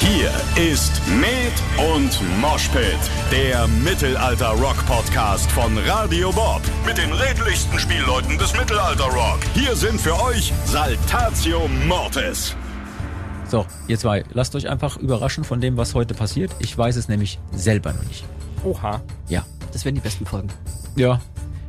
Hier ist Med und Moshpit, der Mittelalter-Rock-Podcast von Radio Bob. Mit den redlichsten Spielleuten des Mittelalter-Rock. Hier sind für euch Saltatio Mortis. So, ihr zwei, lasst euch einfach überraschen von dem, was heute passiert. Ich weiß es nämlich selber noch nicht. Oha. Ja. Das werden die besten Folgen. Ja.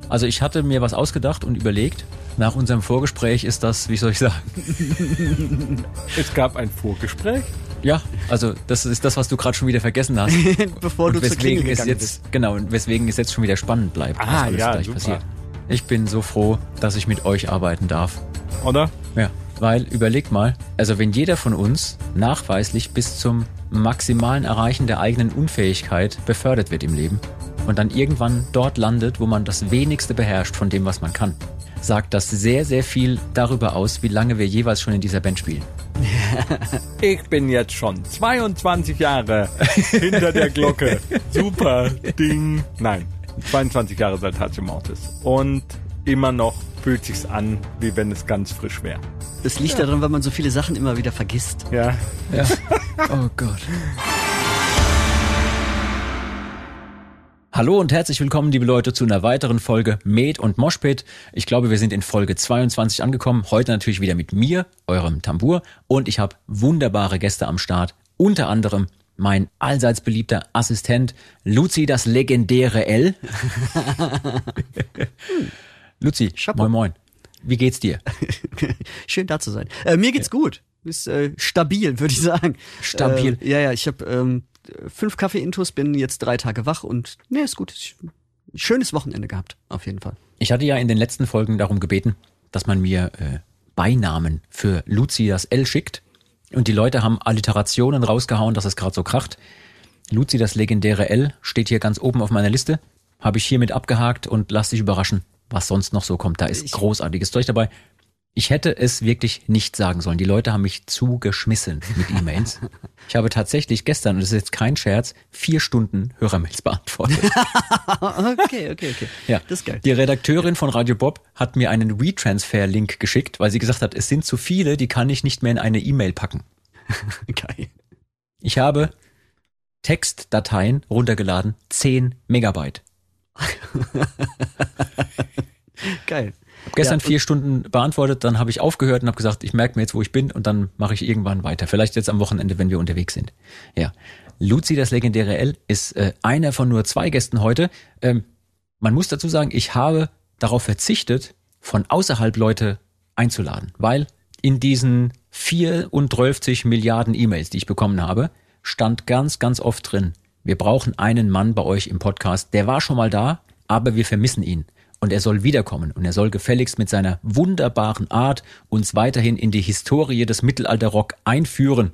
Also ich hatte mir was ausgedacht und überlegt. Nach unserem Vorgespräch ist das, wie soll ich sagen? Es gab ein Vorgespräch. Ja, also das ist das, was du gerade schon wieder vergessen hast. Bevor du zur weswegen es gegangen jetzt genau und weswegen es jetzt schon wieder spannend bleibt, was Ah, alles ja, gleich super. passiert. Ich bin so froh, dass ich mit euch arbeiten darf. Oder? Ja, weil überlegt mal, also wenn jeder von uns nachweislich bis zum maximalen Erreichen der eigenen Unfähigkeit befördert wird im Leben und dann irgendwann dort landet, wo man das wenigste beherrscht von dem, was man kann, sagt das sehr, sehr viel darüber aus, wie lange wir jeweils schon in dieser Band spielen. Ich bin jetzt schon 22 Jahre hinter der Glocke. Super Ding. Nein, 22 Jahre seit Hatche Mortis. Und immer noch fühlt sich's an, wie wenn es ganz frisch wäre. Das liegt daran, weil man so viele Sachen immer wieder vergisst. Ja. Ja. oh Gott. Hallo und herzlich willkommen, liebe Leute, zu einer weiteren Folge Med und Moshpit. Ich glaube, wir sind in Folge 22 angekommen. Heute natürlich wieder mit mir, eurem Tambour. Und ich habe wunderbare Gäste am Start. Unter anderem mein allseits beliebter Assistent Luzi, das legendäre L. Luzi, Chapeau. moin moin. Wie geht's dir? Schön da zu sein. Äh, mir geht's gut. Ist äh, stabil, würde ich sagen. Stabil. Äh, ja, ja, ich habe ähm, fünf Kaffee-Intus, bin jetzt drei Tage wach und ne, ist gut. Schönes Wochenende gehabt, auf jeden Fall. Ich hatte ja in den letzten Folgen darum gebeten, dass man mir äh, Beinamen für Luzi das L schickt. Und die Leute haben Alliterationen rausgehauen, dass es gerade so kracht. Luzi das legendäre L steht hier ganz oben auf meiner Liste. Habe ich hiermit abgehakt und lass dich überraschen, was sonst noch so kommt. Da ist Ich- großartiges Zeug dabei. Ich hätte es wirklich nicht sagen sollen. Die Leute haben mich zugeschmissen mit E-Mails. Ich habe tatsächlich gestern, und das ist jetzt kein Scherz, vier Stunden Hörermails beantwortet. Okay, okay, okay. Ja, Das ist geil. Die Redakteurin von Radio Bob hat mir einen WeTransfer-Link geschickt, weil sie gesagt hat, es sind zu viele, die kann ich nicht mehr in eine E-Mail packen. Geil. Ich habe Textdateien runtergeladen, 10 Megabyte. Geil. Gestern Ja, vier Stunden beantwortet, dann habe ich aufgehört und habe gesagt, ich merke mir jetzt, wo ich bin und dann mache ich irgendwann weiter. Vielleicht jetzt am Wochenende, wenn wir unterwegs sind. Ja. Luzi, das legendäre L, ist äh, einer von nur zwei Gästen heute. Ähm, man muss dazu sagen, ich habe darauf verzichtet, von außerhalb Leute einzuladen, weil in diesen 34 Milliarden E-Mails, die ich bekommen habe, stand ganz, ganz oft drin, wir brauchen einen Mann bei euch im Podcast, der war schon mal da, aber wir vermissen ihn. Und er soll wiederkommen und er soll gefälligst mit seiner wunderbaren Art uns weiterhin in die Historie des Mittelalterrock einführen.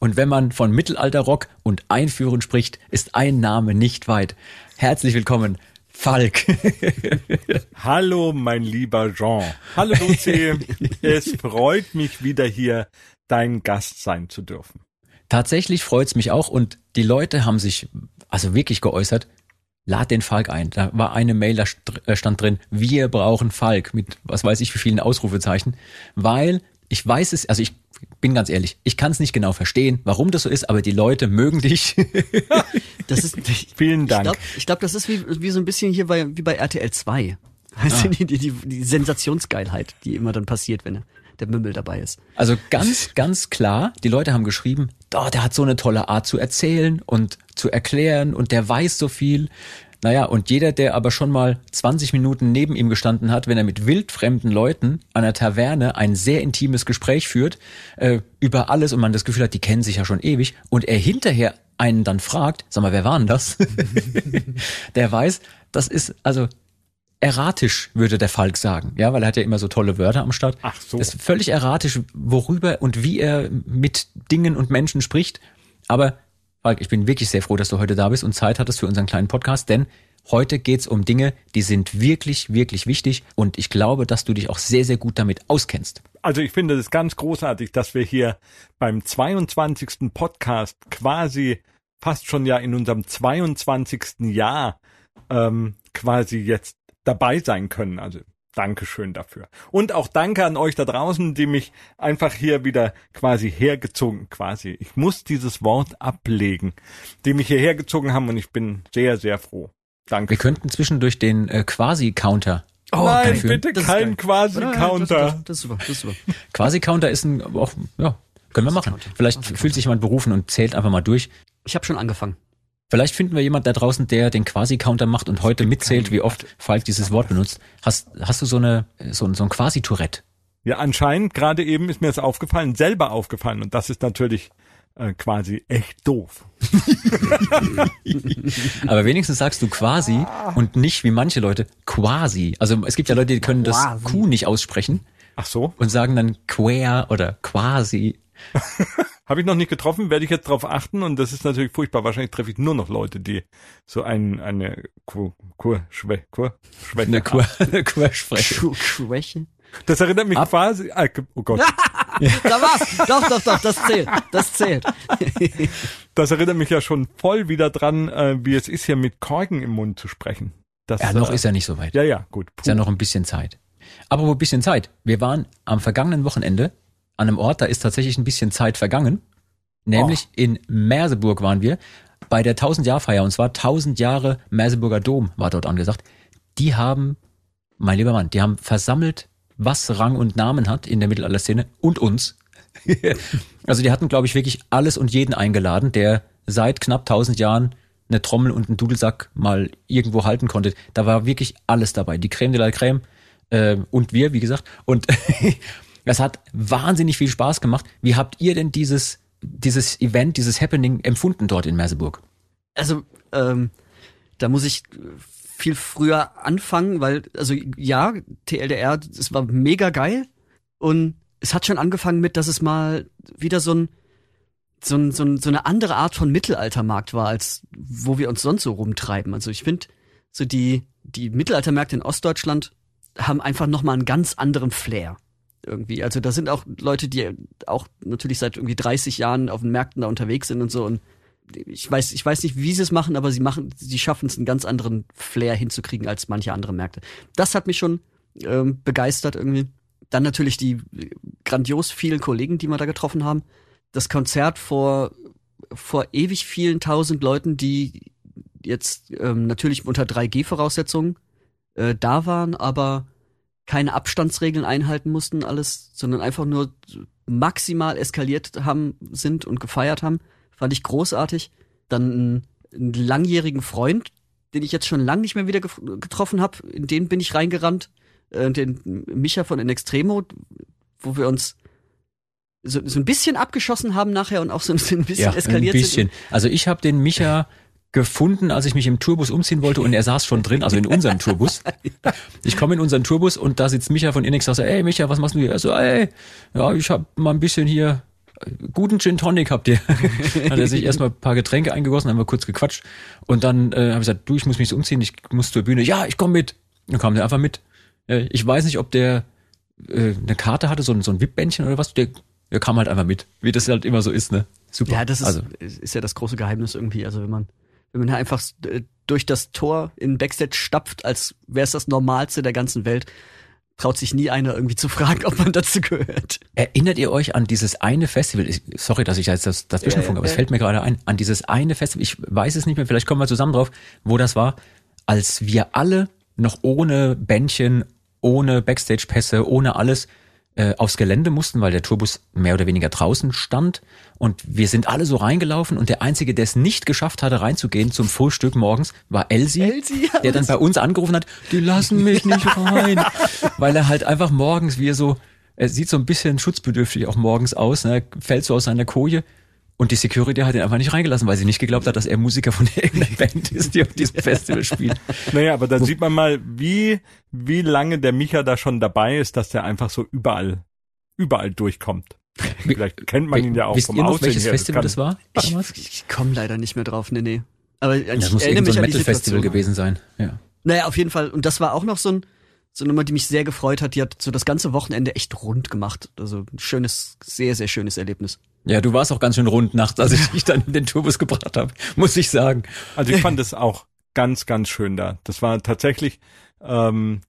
Und wenn man von Mittelalterrock und Einführen spricht, ist ein Name nicht weit. Herzlich willkommen, Falk. Hallo, mein lieber Jean. Hallo, Lucy. es freut mich wieder hier dein Gast sein zu dürfen. Tatsächlich freut's mich auch und die Leute haben sich also wirklich geäußert, lad den Falk ein. Da war eine Mail, da äh, stand drin, wir brauchen Falk mit was weiß ich wie vielen Ausrufezeichen, weil ich weiß es, also ich bin ganz ehrlich, ich kann es nicht genau verstehen, warum das so ist, aber die Leute mögen dich. Das ist, ich Vielen Dank. glaube, ich glaub, das ist wie, wie so ein bisschen hier bei, wie bei RTL 2. Weißt du, die, die, die, die Sensationsgeilheit, die immer dann passiert, wenn der Mümmel dabei ist. Also ganz, ganz klar, die Leute haben geschrieben, oh, der hat so eine tolle Art zu erzählen und zu erklären und der weiß so viel. Naja, und jeder, der aber schon mal 20 Minuten neben ihm gestanden hat, wenn er mit wildfremden Leuten an der Taverne ein sehr intimes Gespräch führt, äh, über alles und man das Gefühl hat, die kennen sich ja schon ewig und er hinterher einen dann fragt, sag mal, wer war denn das? der weiß, das ist, also erratisch, würde der Falk sagen. Ja, weil er hat ja immer so tolle Wörter am Start. Ach so. Das ist völlig erratisch, worüber und wie er mit Dingen und Menschen spricht. Aber Falk, ich bin wirklich sehr froh, dass du heute da bist und Zeit hattest für unseren kleinen Podcast, denn heute geht's um Dinge, die sind wirklich, wirklich wichtig und ich glaube, dass du dich auch sehr, sehr gut damit auskennst. Also ich finde es ganz großartig, dass wir hier beim 22. Podcast quasi fast schon ja in unserem 22. Jahr ähm, quasi jetzt dabei sein können. Also Dankeschön dafür. Und auch danke an euch da draußen, die mich einfach hier wieder quasi hergezogen, quasi. Ich muss dieses Wort ablegen, die mich hierher gezogen haben und ich bin sehr, sehr froh. Danke. Wir könnten zwischendurch den äh, Quasi-Counter. Oh, Nein, geil. bitte Das kein. Quasi-Counter. Das, das, das ist super, das ist super. Quasi-Counter ist ein, auch, ja, können wir machen. Vielleicht fühlt sich jemand berufen und zählt einfach mal durch. Ich habe schon angefangen. Vielleicht finden wir jemand da draußen, der den Quasi-Counter macht und heute mitzählt, wie oft Falk dieses Wort benutzt. Hast, hast du so eine, so, ein- so ein Quasi-Tourette? Ja, anscheinend, gerade eben ist mir das aufgefallen, selber aufgefallen und das ist natürlich äh, quasi echt doof. Aber wenigstens sagst du quasi und nicht wie manche Leute quasi. Also es gibt ja Leute, die können das Quasi. Q nicht aussprechen Ach so, und sagen dann quer oder quasi. habe ich noch nicht getroffen, werde ich jetzt drauf achten und das ist natürlich furchtbar. Wahrscheinlich treffe ich nur noch Leute, die so ein, eine Kur, Kur, Schwä, Kur, Schwäche Eine Querschwäche. Schw- Schwäche. Das erinnert mich Ab- quasi, ah, oh Gott, Da war's. Doch, doch, doch, das zählt. Das zählt. das erinnert mich ja schon voll wieder dran, äh, wie es ist, hier mit Korken im Mund zu sprechen. Das, Ja, noch äh, ist er nicht so weit. Ja, ja, gut. Ist ja noch ein bisschen Zeit. Aber wo ein bisschen Zeit? Wir waren am vergangenen Wochenende an einem Ort, da ist tatsächlich ein bisschen Zeit vergangen. Nämlich in Merseburg waren wir bei der 1000-Jahr-Feier und zwar 1000 Jahre Merseburger Dom war dort angesagt. Die haben, mein lieber Mann, die haben versammelt, was Rang und Namen hat in der Mittelalterszene und uns. also die hatten, glaube ich, wirklich alles und jeden eingeladen, der seit knapp 1000 Jahren eine Trommel und einen Dudelsack mal irgendwo halten konnte. Da war wirklich alles dabei. Die Creme de la Creme äh, und wir, wie gesagt. Und das hat wahnsinnig viel Spaß gemacht. Wie habt ihr denn dieses, dieses Event, dieses Happening empfunden dort in Merseburg? Also, ähm, da muss ich viel früher anfangen, weil, also ja, TLDR, es war mega geil. Und es hat schon angefangen mit, dass es mal wieder so ein, so, ein, so, ein, so eine andere Art von Mittelaltermarkt war, als wo wir uns sonst so rumtreiben. Also ich finde, so die, die Mittelaltermärkte in Ostdeutschland haben einfach nochmal einen ganz anderen Flair. Irgendwie. Also da sind auch Leute, die auch natürlich seit irgendwie 30 Jahren auf den Märkten da unterwegs sind und so und ich weiß, ich weiß nicht, wie sie es machen, aber sie machen, sie schaffen es, einen ganz anderen Flair hinzukriegen als manche andere Märkte. Das hat mich schon ähm, begeistert irgendwie. Dann natürlich die grandios vielen Kollegen, die wir da getroffen haben. Das Konzert vor vor ewig vielen tausend Leuten, die jetzt ähm, natürlich unter 3G-Voraussetzungen äh, da waren, aber keine Abstandsregeln einhalten mussten, alles, sondern einfach nur maximal eskaliert haben, sind und gefeiert haben. Fand ich großartig. Dann einen, langjährigen Freund, den ich jetzt schon lange nicht mehr wieder getroffen habe, in den bin ich reingerannt. Äh, den Micha von In Extremo, wo wir uns so, so ein bisschen abgeschossen haben nachher und auch so ein bisschen eskaliert ein bisschen. sind. Also ich habe den Micha gefunden, als ich mich im Tourbus umziehen wollte und er saß schon drin, also in unserem Tourbus. Ich komme in unseren Tourbus und da sitzt Micha von Inex und sagt, ey Micha, was machst du hier? Er so, ey, ja, ich habe mal ein bisschen hier äh, guten Gin Tonic habt ihr. hat er sich erstmal ein paar Getränke eingegossen, haben wir kurz gequatscht und dann äh, habe ich gesagt, du, ich muss mich so umziehen, ich muss zur Bühne. Ja, ich komme mit. Dann kam der einfach mit. Äh, ich weiß nicht, ob der äh, eine Karte hatte, so ein, so ein VIP-Bändchen oder was. Der, der kam halt einfach mit, wie das halt immer so ist, ne? Super. Ja, das ist, also, ist ja das große Geheimnis irgendwie. Also wenn man, wenn man einfach äh, durch das Tor in Backstage stapft, als wäre es das Normalste der ganzen Welt, traut sich nie einer irgendwie zu fragen, ob man dazu gehört. Erinnert ihr euch an dieses eine Festival? Ich, sorry, dass ich jetzt das dazwischen funke, aber es fällt mir gerade ein. An dieses eine Festival, ich weiß es nicht mehr, vielleicht kommen wir zusammen drauf, wo das war, als wir alle noch ohne Bändchen, ohne Backstage-Pässe, ohne alles äh, aufs Gelände mussten, weil der Tourbus mehr oder weniger draußen stand. Und wir sind alle so reingelaufen und der Einzige, der es nicht geschafft hatte, reinzugehen zum Frühstück morgens, war Elsie, Elsie, ja, der dann bei uns angerufen hat, die lassen mich nicht rein. weil er halt einfach morgens, wie er so, er sieht so ein bisschen schutzbedürftig auch morgens aus, ne? fällt so aus seiner Koje. Und die Security hat ihn einfach nicht reingelassen, weil sie nicht geglaubt hat, dass er Musiker von irgendeiner Band ist, die auf diesem Festival spielt. Naja, aber da sieht man mal, wie, wie lange der Micha da schon dabei ist, dass der einfach so überall, überall durchkommt. Vielleicht kennt man ihn ja auch Wisst vom ihr noch, Aussehen welches her. Festival kann- das war? Ich, damals? ich komme leider nicht mehr drauf, nee, nee. Aber ich Das muss erinnere irgendein so mich ein an Metal-Festival Situation. gewesen sein. Ja. Naja, auf jeden Fall. Und das war auch noch so ein, so eine Nummer, die mich sehr gefreut hat. Die hat so das ganze Wochenende echt rund gemacht. Also ein schönes, sehr, sehr schönes Erlebnis. ja, du warst auch ganz schön rund nachts, als ich dich dann in den Tourbus gebracht habe, muss ich sagen. Also ich fand es auch ganz, ganz schön da. Das war tatsächlich, ähm,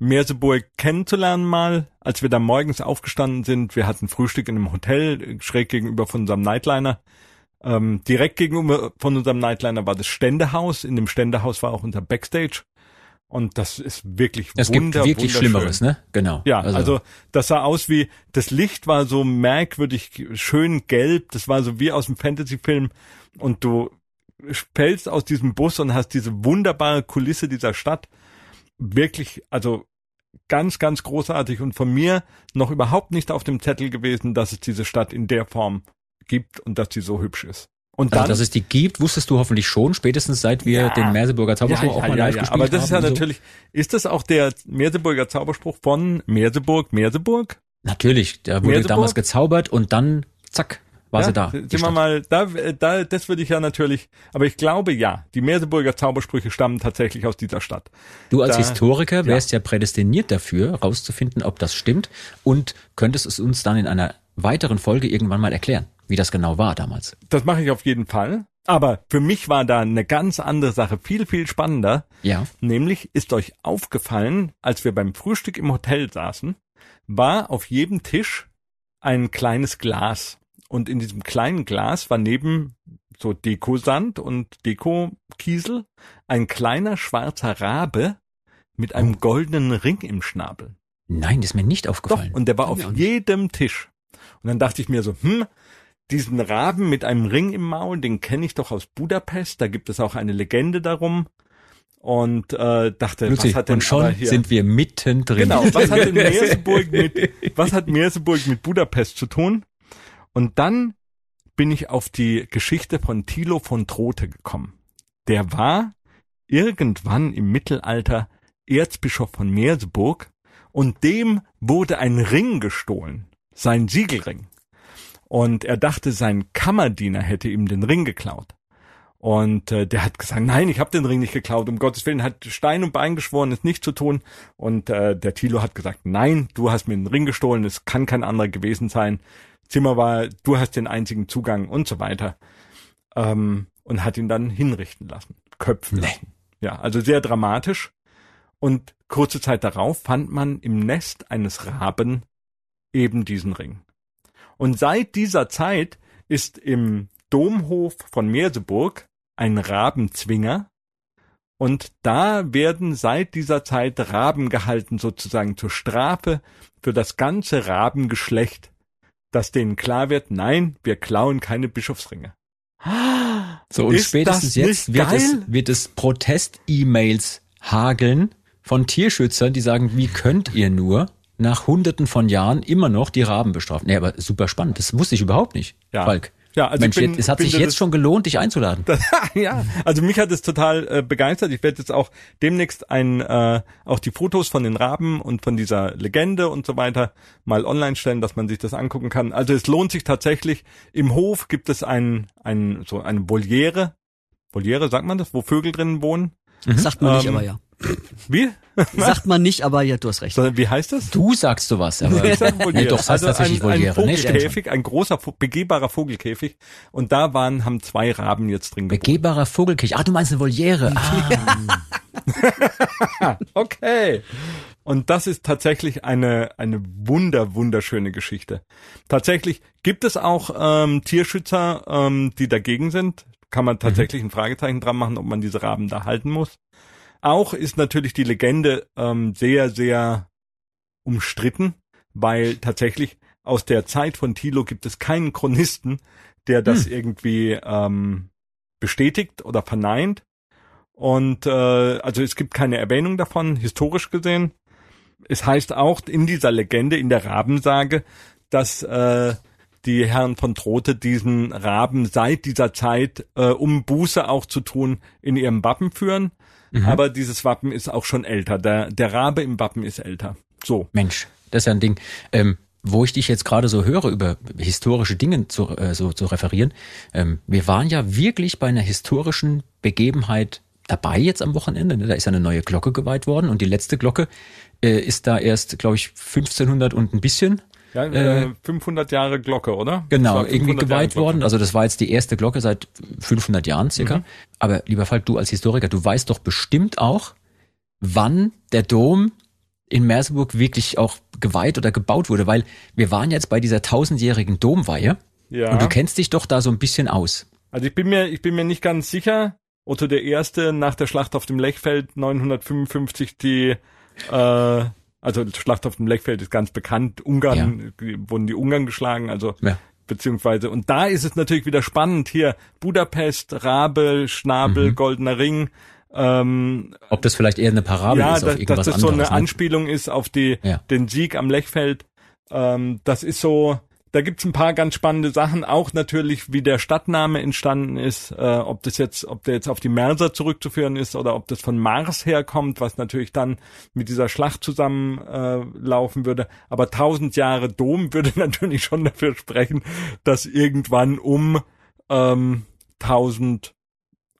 Merseburg kennenzulernen mal, als wir da morgens aufgestanden sind. Wir hatten Frühstück in einem Hotel, schräg gegenüber von unserem Nightliner. Ähm, direkt gegenüber von unserem Nightliner war das Ständehaus. In dem Ständehaus war auch unser Backstage. Und das ist wirklich Es wunder, gibt wirklich. Schlimmeres, ne? Genau. Ja, also, das sah aus wie, das Licht war so merkwürdig schön gelb, das war so wie aus dem Fantasy-Film und du fällst aus diesem Bus und hast diese wunderbare Kulisse dieser Stadt. Wirklich, also ganz, ganz großartig und von mir noch überhaupt nicht auf dem Zettel gewesen, dass es diese Stadt in der Form gibt und dass sie so hübsch ist. Und also, dann, dass es die gibt, wusstest du hoffentlich schon, spätestens seit wir Ja. den Merseburger Zauberspruch auch mal live gespielt aber das ist ja haben. natürlich, ist das auch der Merseburger Zauberspruch von Merseburg, Merseburg? Natürlich, da wurde Merseburg? damals gezaubert und dann, zack, war ja, sie da. Sind wir mal, da, da, das würde ich ja natürlich, aber ich glaube ja, die Merseburger Zaubersprüche stammen tatsächlich aus dieser Stadt. Du als da- Historiker wärst ja. prädestiniert dafür, rauszufinden, ob das stimmt und könntest es uns dann in einer weiteren Folge irgendwann mal erklären, wie das genau war damals. Das mache ich auf jeden Fall. Aber für mich war da eine ganz andere Sache viel, viel spannender. Ja. Nämlich ist euch aufgefallen, als wir beim Frühstück im Hotel saßen, war auf jedem Tisch ein kleines Glas. Und in diesem kleinen Glas war neben so Dekosand und Dekokiesel ein kleiner schwarzer Rabe mit einem goldenen Ring im Schnabel. Nein, das ist mir nicht Doch, aufgefallen. und der war auf jedem Tisch. Und dann dachte ich mir so, hm, diesen Raben mit einem Ring im Maul, den kenne ich doch aus Budapest. Da gibt es auch eine Legende darum. Und äh, dachte, Luzi, was hat denn und schon hier, sind wir mittendrin. Genau, was hat denn Merseburg mit, was hat Merseburg mit Budapest zu tun? Und dann bin ich auf die Geschichte von Thilo von Trothe gekommen. Der war irgendwann im Mittelalter Erzbischof von Merseburg und dem wurde ein Ring gestohlen, sein Siegelring. Und er dachte, sein Kammerdiener hätte ihm den Ring geklaut. Und äh, der hat gesagt, nein, ich habe den Ring nicht geklaut, um Gottes Willen, hat Stein und Bein geschworen, es nicht zu tun. Und äh, der Thilo hat gesagt, nein, du hast mir den Ring gestohlen, es kann kein anderer gewesen sein. Zimmer war, du hast den einzigen Zugang und so weiter. Ähm, und hat ihn dann hinrichten lassen, köpfen Nee. lassen. Ja, also sehr dramatisch. Und kurze Zeit darauf fand man im Nest eines Raben eben diesen Ring. Und seit dieser Zeit ist im Domhof von Merseburg ein Rabenzwinger. Und da werden seit dieser Zeit Raben gehalten, sozusagen zur Strafe für das ganze Rabengeschlecht, dass denen klar wird, nein, wir klauen keine Bischofsringe. So, und Ist spätestens jetzt wird es, wird es Protest-E-Mails hageln von Tierschützern, die sagen, wie könnt ihr nur nach hunderten von Jahren immer noch die Raben bestrafen? Nee, aber super spannend. Das wusste ich überhaupt nicht, Ja. Falk. Ja, also Mensch, bin- es hat sich jetzt das- schon gelohnt, dich einzuladen. ja, also mich hat es total äh, begeistert. Ich werde jetzt auch demnächst ein äh, auch die Fotos von den Raben und von dieser Legende und so weiter mal online stellen, dass man sich das angucken kann. Also es lohnt sich tatsächlich. Im Hof gibt es ein ein so eine Voliere. Voliere, sagt man das, wo Vögel drinnen wohnen? Sagt man nicht, Ähm, aber ja. Wie? Sagt man nicht, aber ja, du hast recht. Sondern wie heißt das? Du sagst sowas, aber Ich sag Voliere. nee, doch, es heißt tatsächlich Also ein, Voliere. ein Nee, schon. Vogelkäfig, ein großer, begehbarer Vogelkäfig. Und da waren, haben zwei Raben jetzt drin geboren. Begehbarer Vogelkirch. Ah, du meinst eine Voliere. Ah, Okay. Und das ist tatsächlich eine, eine wunder, wunderschöne Geschichte. Tatsächlich gibt es auch ähm, Tierschützer, ähm, die dagegen sind. Kann man tatsächlich ein Fragezeichen dran machen, ob man diese Raben da halten muss. Auch ist natürlich die Legende ähm, sehr, sehr umstritten, weil tatsächlich aus der Zeit von Thilo gibt es keinen Chronisten, der das irgendwie ähm, bestätigt oder verneint. Und äh, also es gibt keine Erwähnung davon, historisch gesehen. Es heißt auch in dieser Legende, in der Rabensage, dass äh, die Herren von Trothe diesen Raben seit dieser Zeit, äh, um Buße auch zu tun, in ihrem Wappen führen. Aber dieses Wappen ist auch schon älter. Der, der Rabe im Wappen ist älter. So. Mensch, das ist ja ein Ding. Ähm, wo ich dich jetzt gerade so höre, über historische Dinge zu, äh, so, zu referieren. Ähm, wir waren ja wirklich bei einer historischen Begebenheit dabei jetzt am Wochenende. Ne? Da ist eine neue Glocke geweiht worden und die letzte Glocke äh, ist da erst, glaube ich, 1500 und ein bisschen. Ja, Äh, äh, 500 Jahre Glocke, oder? Genau, irgendwie 500 Jahre geweiht worden. Also das war jetzt die erste Glocke seit 500 Jahren circa. Aber lieber Falk, du als Historiker, du weißt doch bestimmt auch, wann der Dom in Merseburg wirklich auch geweiht oder gebaut wurde, weil wir waren jetzt bei dieser tausendjährigen Domweihe Ja. und du kennst dich doch da so ein bisschen aus. Also ich bin mir, ich bin mir nicht ganz sicher. Otto der Erste nach der Schlacht auf dem Lechfeld 955 die, äh, also Schlacht auf dem Lechfeld ist ganz bekannt. Ungarn äh, wurden die Ungarn geschlagen, also Ja. beziehungsweise und da ist es natürlich wieder spannend hier Budapest, Rabe, Schnabel, Mhm. Goldener Ring. Ähm, Ob das vielleicht eher eine Parabel ja, ist auf dass, irgendwas dass das so anderes. eine ne? Anspielung ist auf die Ja. den Sieg am Lechfeld. Ähm, das ist so, da gibt's ein paar ganz spannende Sachen, auch natürlich, wie der Stadtname entstanden ist, äh, ob das jetzt, ob der jetzt auf die Merser zurückzuführen ist oder ob das von Mars herkommt, was natürlich dann mit dieser Schlacht zusammenlaufen äh, laufen würde. Aber tausend Jahre Dom würde natürlich schon dafür sprechen, dass irgendwann um ähm,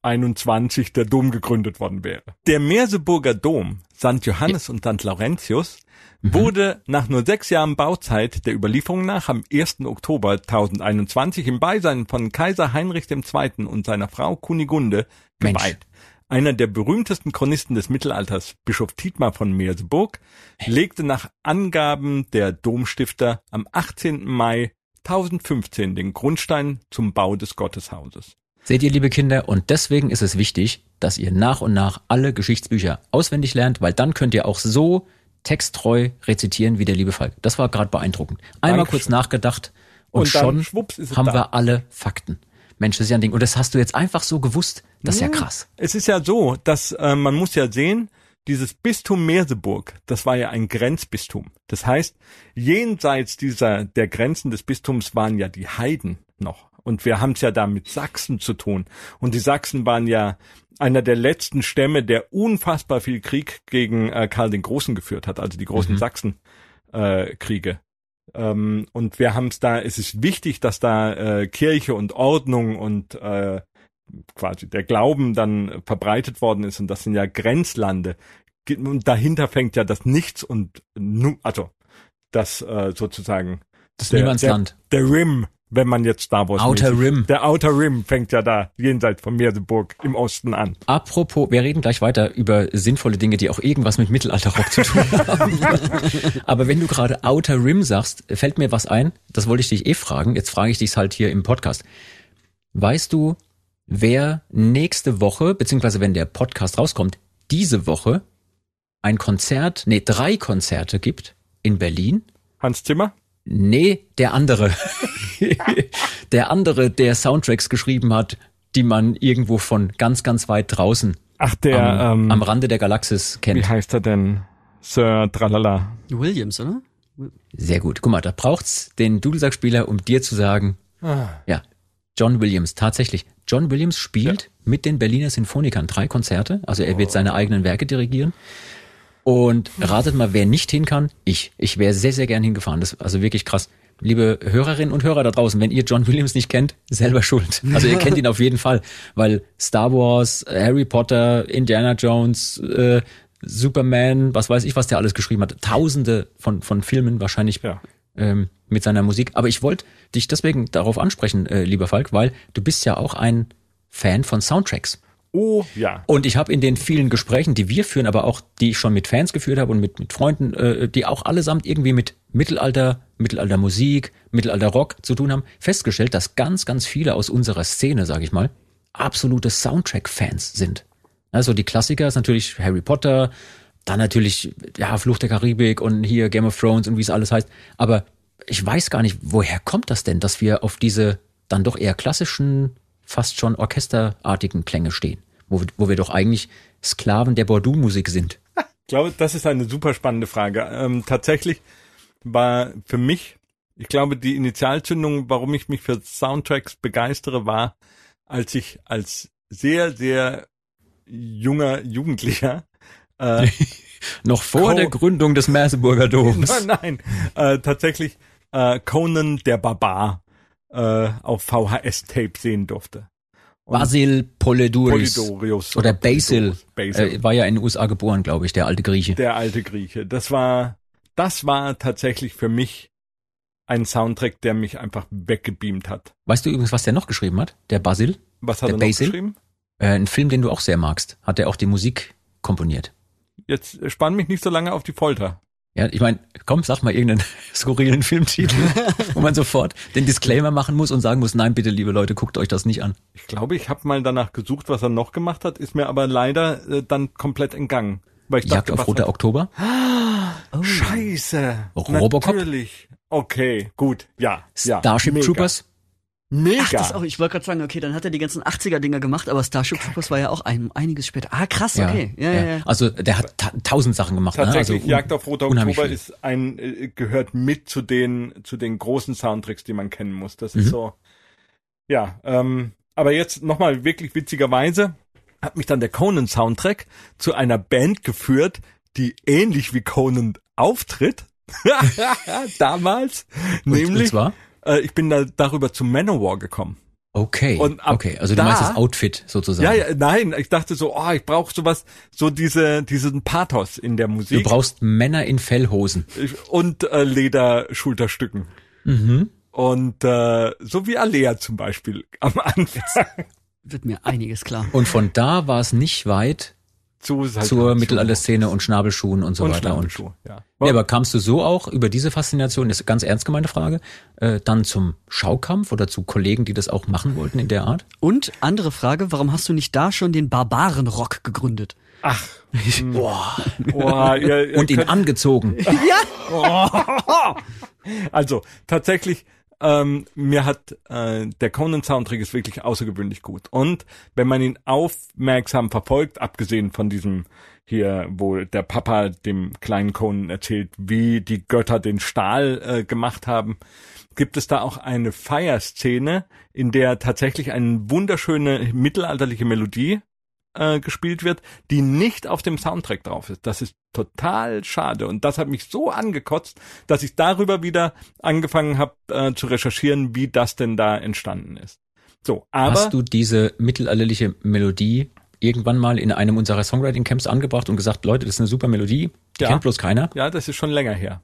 1021 der Dom gegründet worden wäre. Der Merseburger Dom, St. Johannes und St. Laurentius, wurde nach nur sechs Jahren Bauzeit der Überlieferung nach am 1. Oktober 1021 im Beisein von Kaiser Heinrich II. und seiner Frau Kunigunde Mensch. geweiht. Einer der berühmtesten Chronisten des Mittelalters, Bischof Tietmar von Merseburg, legte nach Angaben der Domstifter am 18. Mai 1015 den Grundstein zum Bau des Gotteshauses. Seht ihr, liebe Kinder, und deswegen ist es wichtig, dass ihr nach und nach alle Geschichtsbücher auswendig lernt, weil dann könnt ihr auch so texttreu rezitieren wie der liebe Falk. Das war gerade beeindruckend. Einmal Dankeschön. kurz nachgedacht und, Und schon haben da. wir alle Fakten. Mensch, das ist ja ein Ding. Und das hast du jetzt einfach so gewusst. Das ist ja krass. Es ist ja so, dass äh, man muss ja sehen, dieses Bistum Merseburg, das war ja ein Grenzbistum. Das heißt, jenseits dieser der Grenzen des Bistums waren ja die Heiden noch. Und wir haben es ja da mit Sachsen zu tun. Und die Sachsen waren ja einer der letzten Stämme, der unfassbar viel Krieg gegen äh, Karl den Großen geführt hat, also die großen Sachsen-Kriege. Äh, ähm, und wir haben es da, es ist wichtig, dass da äh, Kirche und Ordnung und äh, quasi der Glauben dann verbreitet worden ist und das sind ja Grenzlande. Und dahinter fängt ja das Nichts und nu, also das äh, sozusagen Das der, Niemandsland. Der, der Rim, wenn man jetzt Star Wars Outer mäßig- Rim. Der Outer Rim fängt ja da jenseits von Merseburg im Osten an. Apropos, wir reden gleich weiter über sinnvolle Dinge, die auch irgendwas mit Mittelalterrock zu tun haben. Aber wenn du gerade Outer Rim sagst, fällt mir was ein. Das wollte ich dich eh fragen. Jetzt frage ich dich halt hier im Podcast. Weißt du, wer nächste Woche, beziehungsweise wenn der Podcast rauskommt, diese Woche ein Konzert, nee, drei Konzerte gibt in Berlin? Hans Zimmer? Nee, der andere. der andere, der Soundtracks geschrieben hat, die man irgendwo von ganz, ganz weit draußen Ach, der, am, ähm, am Rande der Galaxis wie kennt. heißt er denn? Sir Tralala. Williams, oder? Sehr gut. Guck mal, da braucht's den Dudelsackspieler, um dir zu sagen, Ah. ja, John Williams, tatsächlich. John Williams spielt mit den Berliner Sinfonikern drei Konzerte, also er wird seine eigenen Werke dirigieren. Und ratet mal, wer nicht hin kann, ich. Ich wäre sehr, sehr gern hingefahren. Das ist also wirklich krass. Liebe Hörerinnen und Hörer da draußen, wenn ihr John Williams nicht kennt, selber schuld. Also ihr kennt ihn auf jeden Fall, weil Star Wars, Harry Potter, Indiana Jones, äh, Superman, was weiß ich, was der alles geschrieben hat. Tausende von, von Filmen wahrscheinlich Ja. ähm, mit seiner Musik. Aber ich wollte dich deswegen darauf ansprechen, äh, lieber Falk, weil du bist ja auch ein Fan von Soundtracks. Oh, ja. Und ich habe in den vielen Gesprächen, die wir führen, aber auch die ich schon mit Fans geführt habe und mit, mit Freunden, äh, die auch allesamt irgendwie mit Mittelalter, Mittelaltermusik, Mittelalterrock zu tun haben, festgestellt, dass ganz, ganz viele aus unserer Szene, sage ich mal, absolute Soundtrack-Fans sind. Also die Klassiker ist natürlich Harry Potter, dann natürlich ja Fluch der Karibik und hier Game of Thrones und wie es alles heißt. Aber ich weiß gar nicht, woher kommt das denn, dass wir auf diese dann doch eher klassischen, fast schon orchesterartigen Klänge stehen, wo, wir- wo wir doch eigentlich Sklaven der Bordeaux-Musik sind. Ich glaube, das ist eine super spannende Frage. Ähm, tatsächlich war für mich, ich glaube, die Initialzündung, warum ich mich für Soundtracks begeistere, war, als ich als sehr, sehr junger Jugendlicher äh, Noch vor Co- der Gründung des Merseburger Doms. nein, nein, äh, tatsächlich äh, Conan der Barbar äh, auf VHS-Tape sehen durfte. Und Basil Polydorus. Polydorius Oder Basil. Basil. Äh, war ja in den USA geboren, glaube ich, der alte Grieche. der alte Grieche. Das war, das war tatsächlich für mich ein Soundtrack, der mich einfach weggebeamt hat. Weißt du übrigens, was der noch geschrieben hat? Der Basil? Was hat Der er noch Basil? geschrieben? Äh, ein Film, den du auch sehr magst. Hat er auch die Musik komponiert. Jetzt spann mich nicht so lange auf die Folter. Ja, ich meine, komm, sag mal irgendeinen skurrilen Filmtitel, wo man sofort den Disclaimer machen muss und sagen muss, nein, bitte, liebe Leute, guckt euch das nicht an. Ich glaube, ich habe mal danach gesucht, was er noch gemacht hat, ist mir aber leider äh, dann komplett entgangen. Weil ich Jagd dachte, auf roter hat- Oktober. Scheiße. Robocop? Natürlich. Okay, gut. Ja. ja. Starship Mega. Troopers. Mega. Ach, das auch. Ich wollte gerade sagen, okay, dann hat er die ganzen 80er-Dinger gemacht, aber Starship Troopers war ja auch ein, einiges später. Ah, krass, okay. Ja, ja, ja. Also der hat ta tausend Sachen gemacht. Tatsächlich, ne? also, Jagd auf roter Oktober viel. ist ein, äh, gehört mit zu den, zu den großen Soundtracks, die man kennen muss. Das Mhm. ist so, ja, ähm, aber jetzt nochmal wirklich witzigerweise hat mich dann der Conan-Soundtrack zu einer Band geführt, die ähnlich wie Conan auftritt. Damals. Und, nämlich, und zwar? Äh, ich bin da darüber zu Manowar gekommen. Okay. Und okay, also du da- meinst das Outfit sozusagen. Ja, ja, nein, ich dachte so, oh, ich brauche sowas, so diese, diesen Pathos in der Du Musik brauchst Männer in Fellhosen. und äh, Lederschulterstücken. Mhm. Und äh, so wie Alea zum Beispiel am Anfang. Wird mir einiges klar. Und von da war es nicht weit Zu, halt zur Mittelalterszene und Schnabelschuhen und so und weiter. Und, ja. ja, aber kamst du so auch über diese Faszination, das ist eine ganz ernst gemeinte Frage, äh, dann zum Schaukampf oder zu Kollegen, die das auch machen wollten in der Art? Und andere Frage, warum hast du nicht da schon den Barbarenrock gegründet? Ach, boah, boah, ihr, ihr Und ihn angezogen. Also tatsächlich, ähm, mir hat äh, der Conan Soundtrack ist wirklich außergewöhnlich gut. Und wenn man ihn aufmerksam verfolgt, abgesehen von diesem hier, wo der Papa dem kleinen Conan erzählt, wie die Götter den Stahl äh, gemacht haben, gibt es da auch eine Feierszene, in der tatsächlich eine wunderschöne mittelalterliche Melodie äh, gespielt wird, die nicht auf dem Soundtrack drauf ist. Das ist total schade und das hat mich so angekotzt, dass ich darüber wieder angefangen habe äh, zu recherchieren, wie das denn da entstanden ist. So, aber Hast du diese mittelalterliche Melodie irgendwann mal in einem unserer Songwriting-Camps angebracht und gesagt, Leute, das ist eine super Melodie, die Ja. kennt bloß keiner. ja, das ist schon länger her.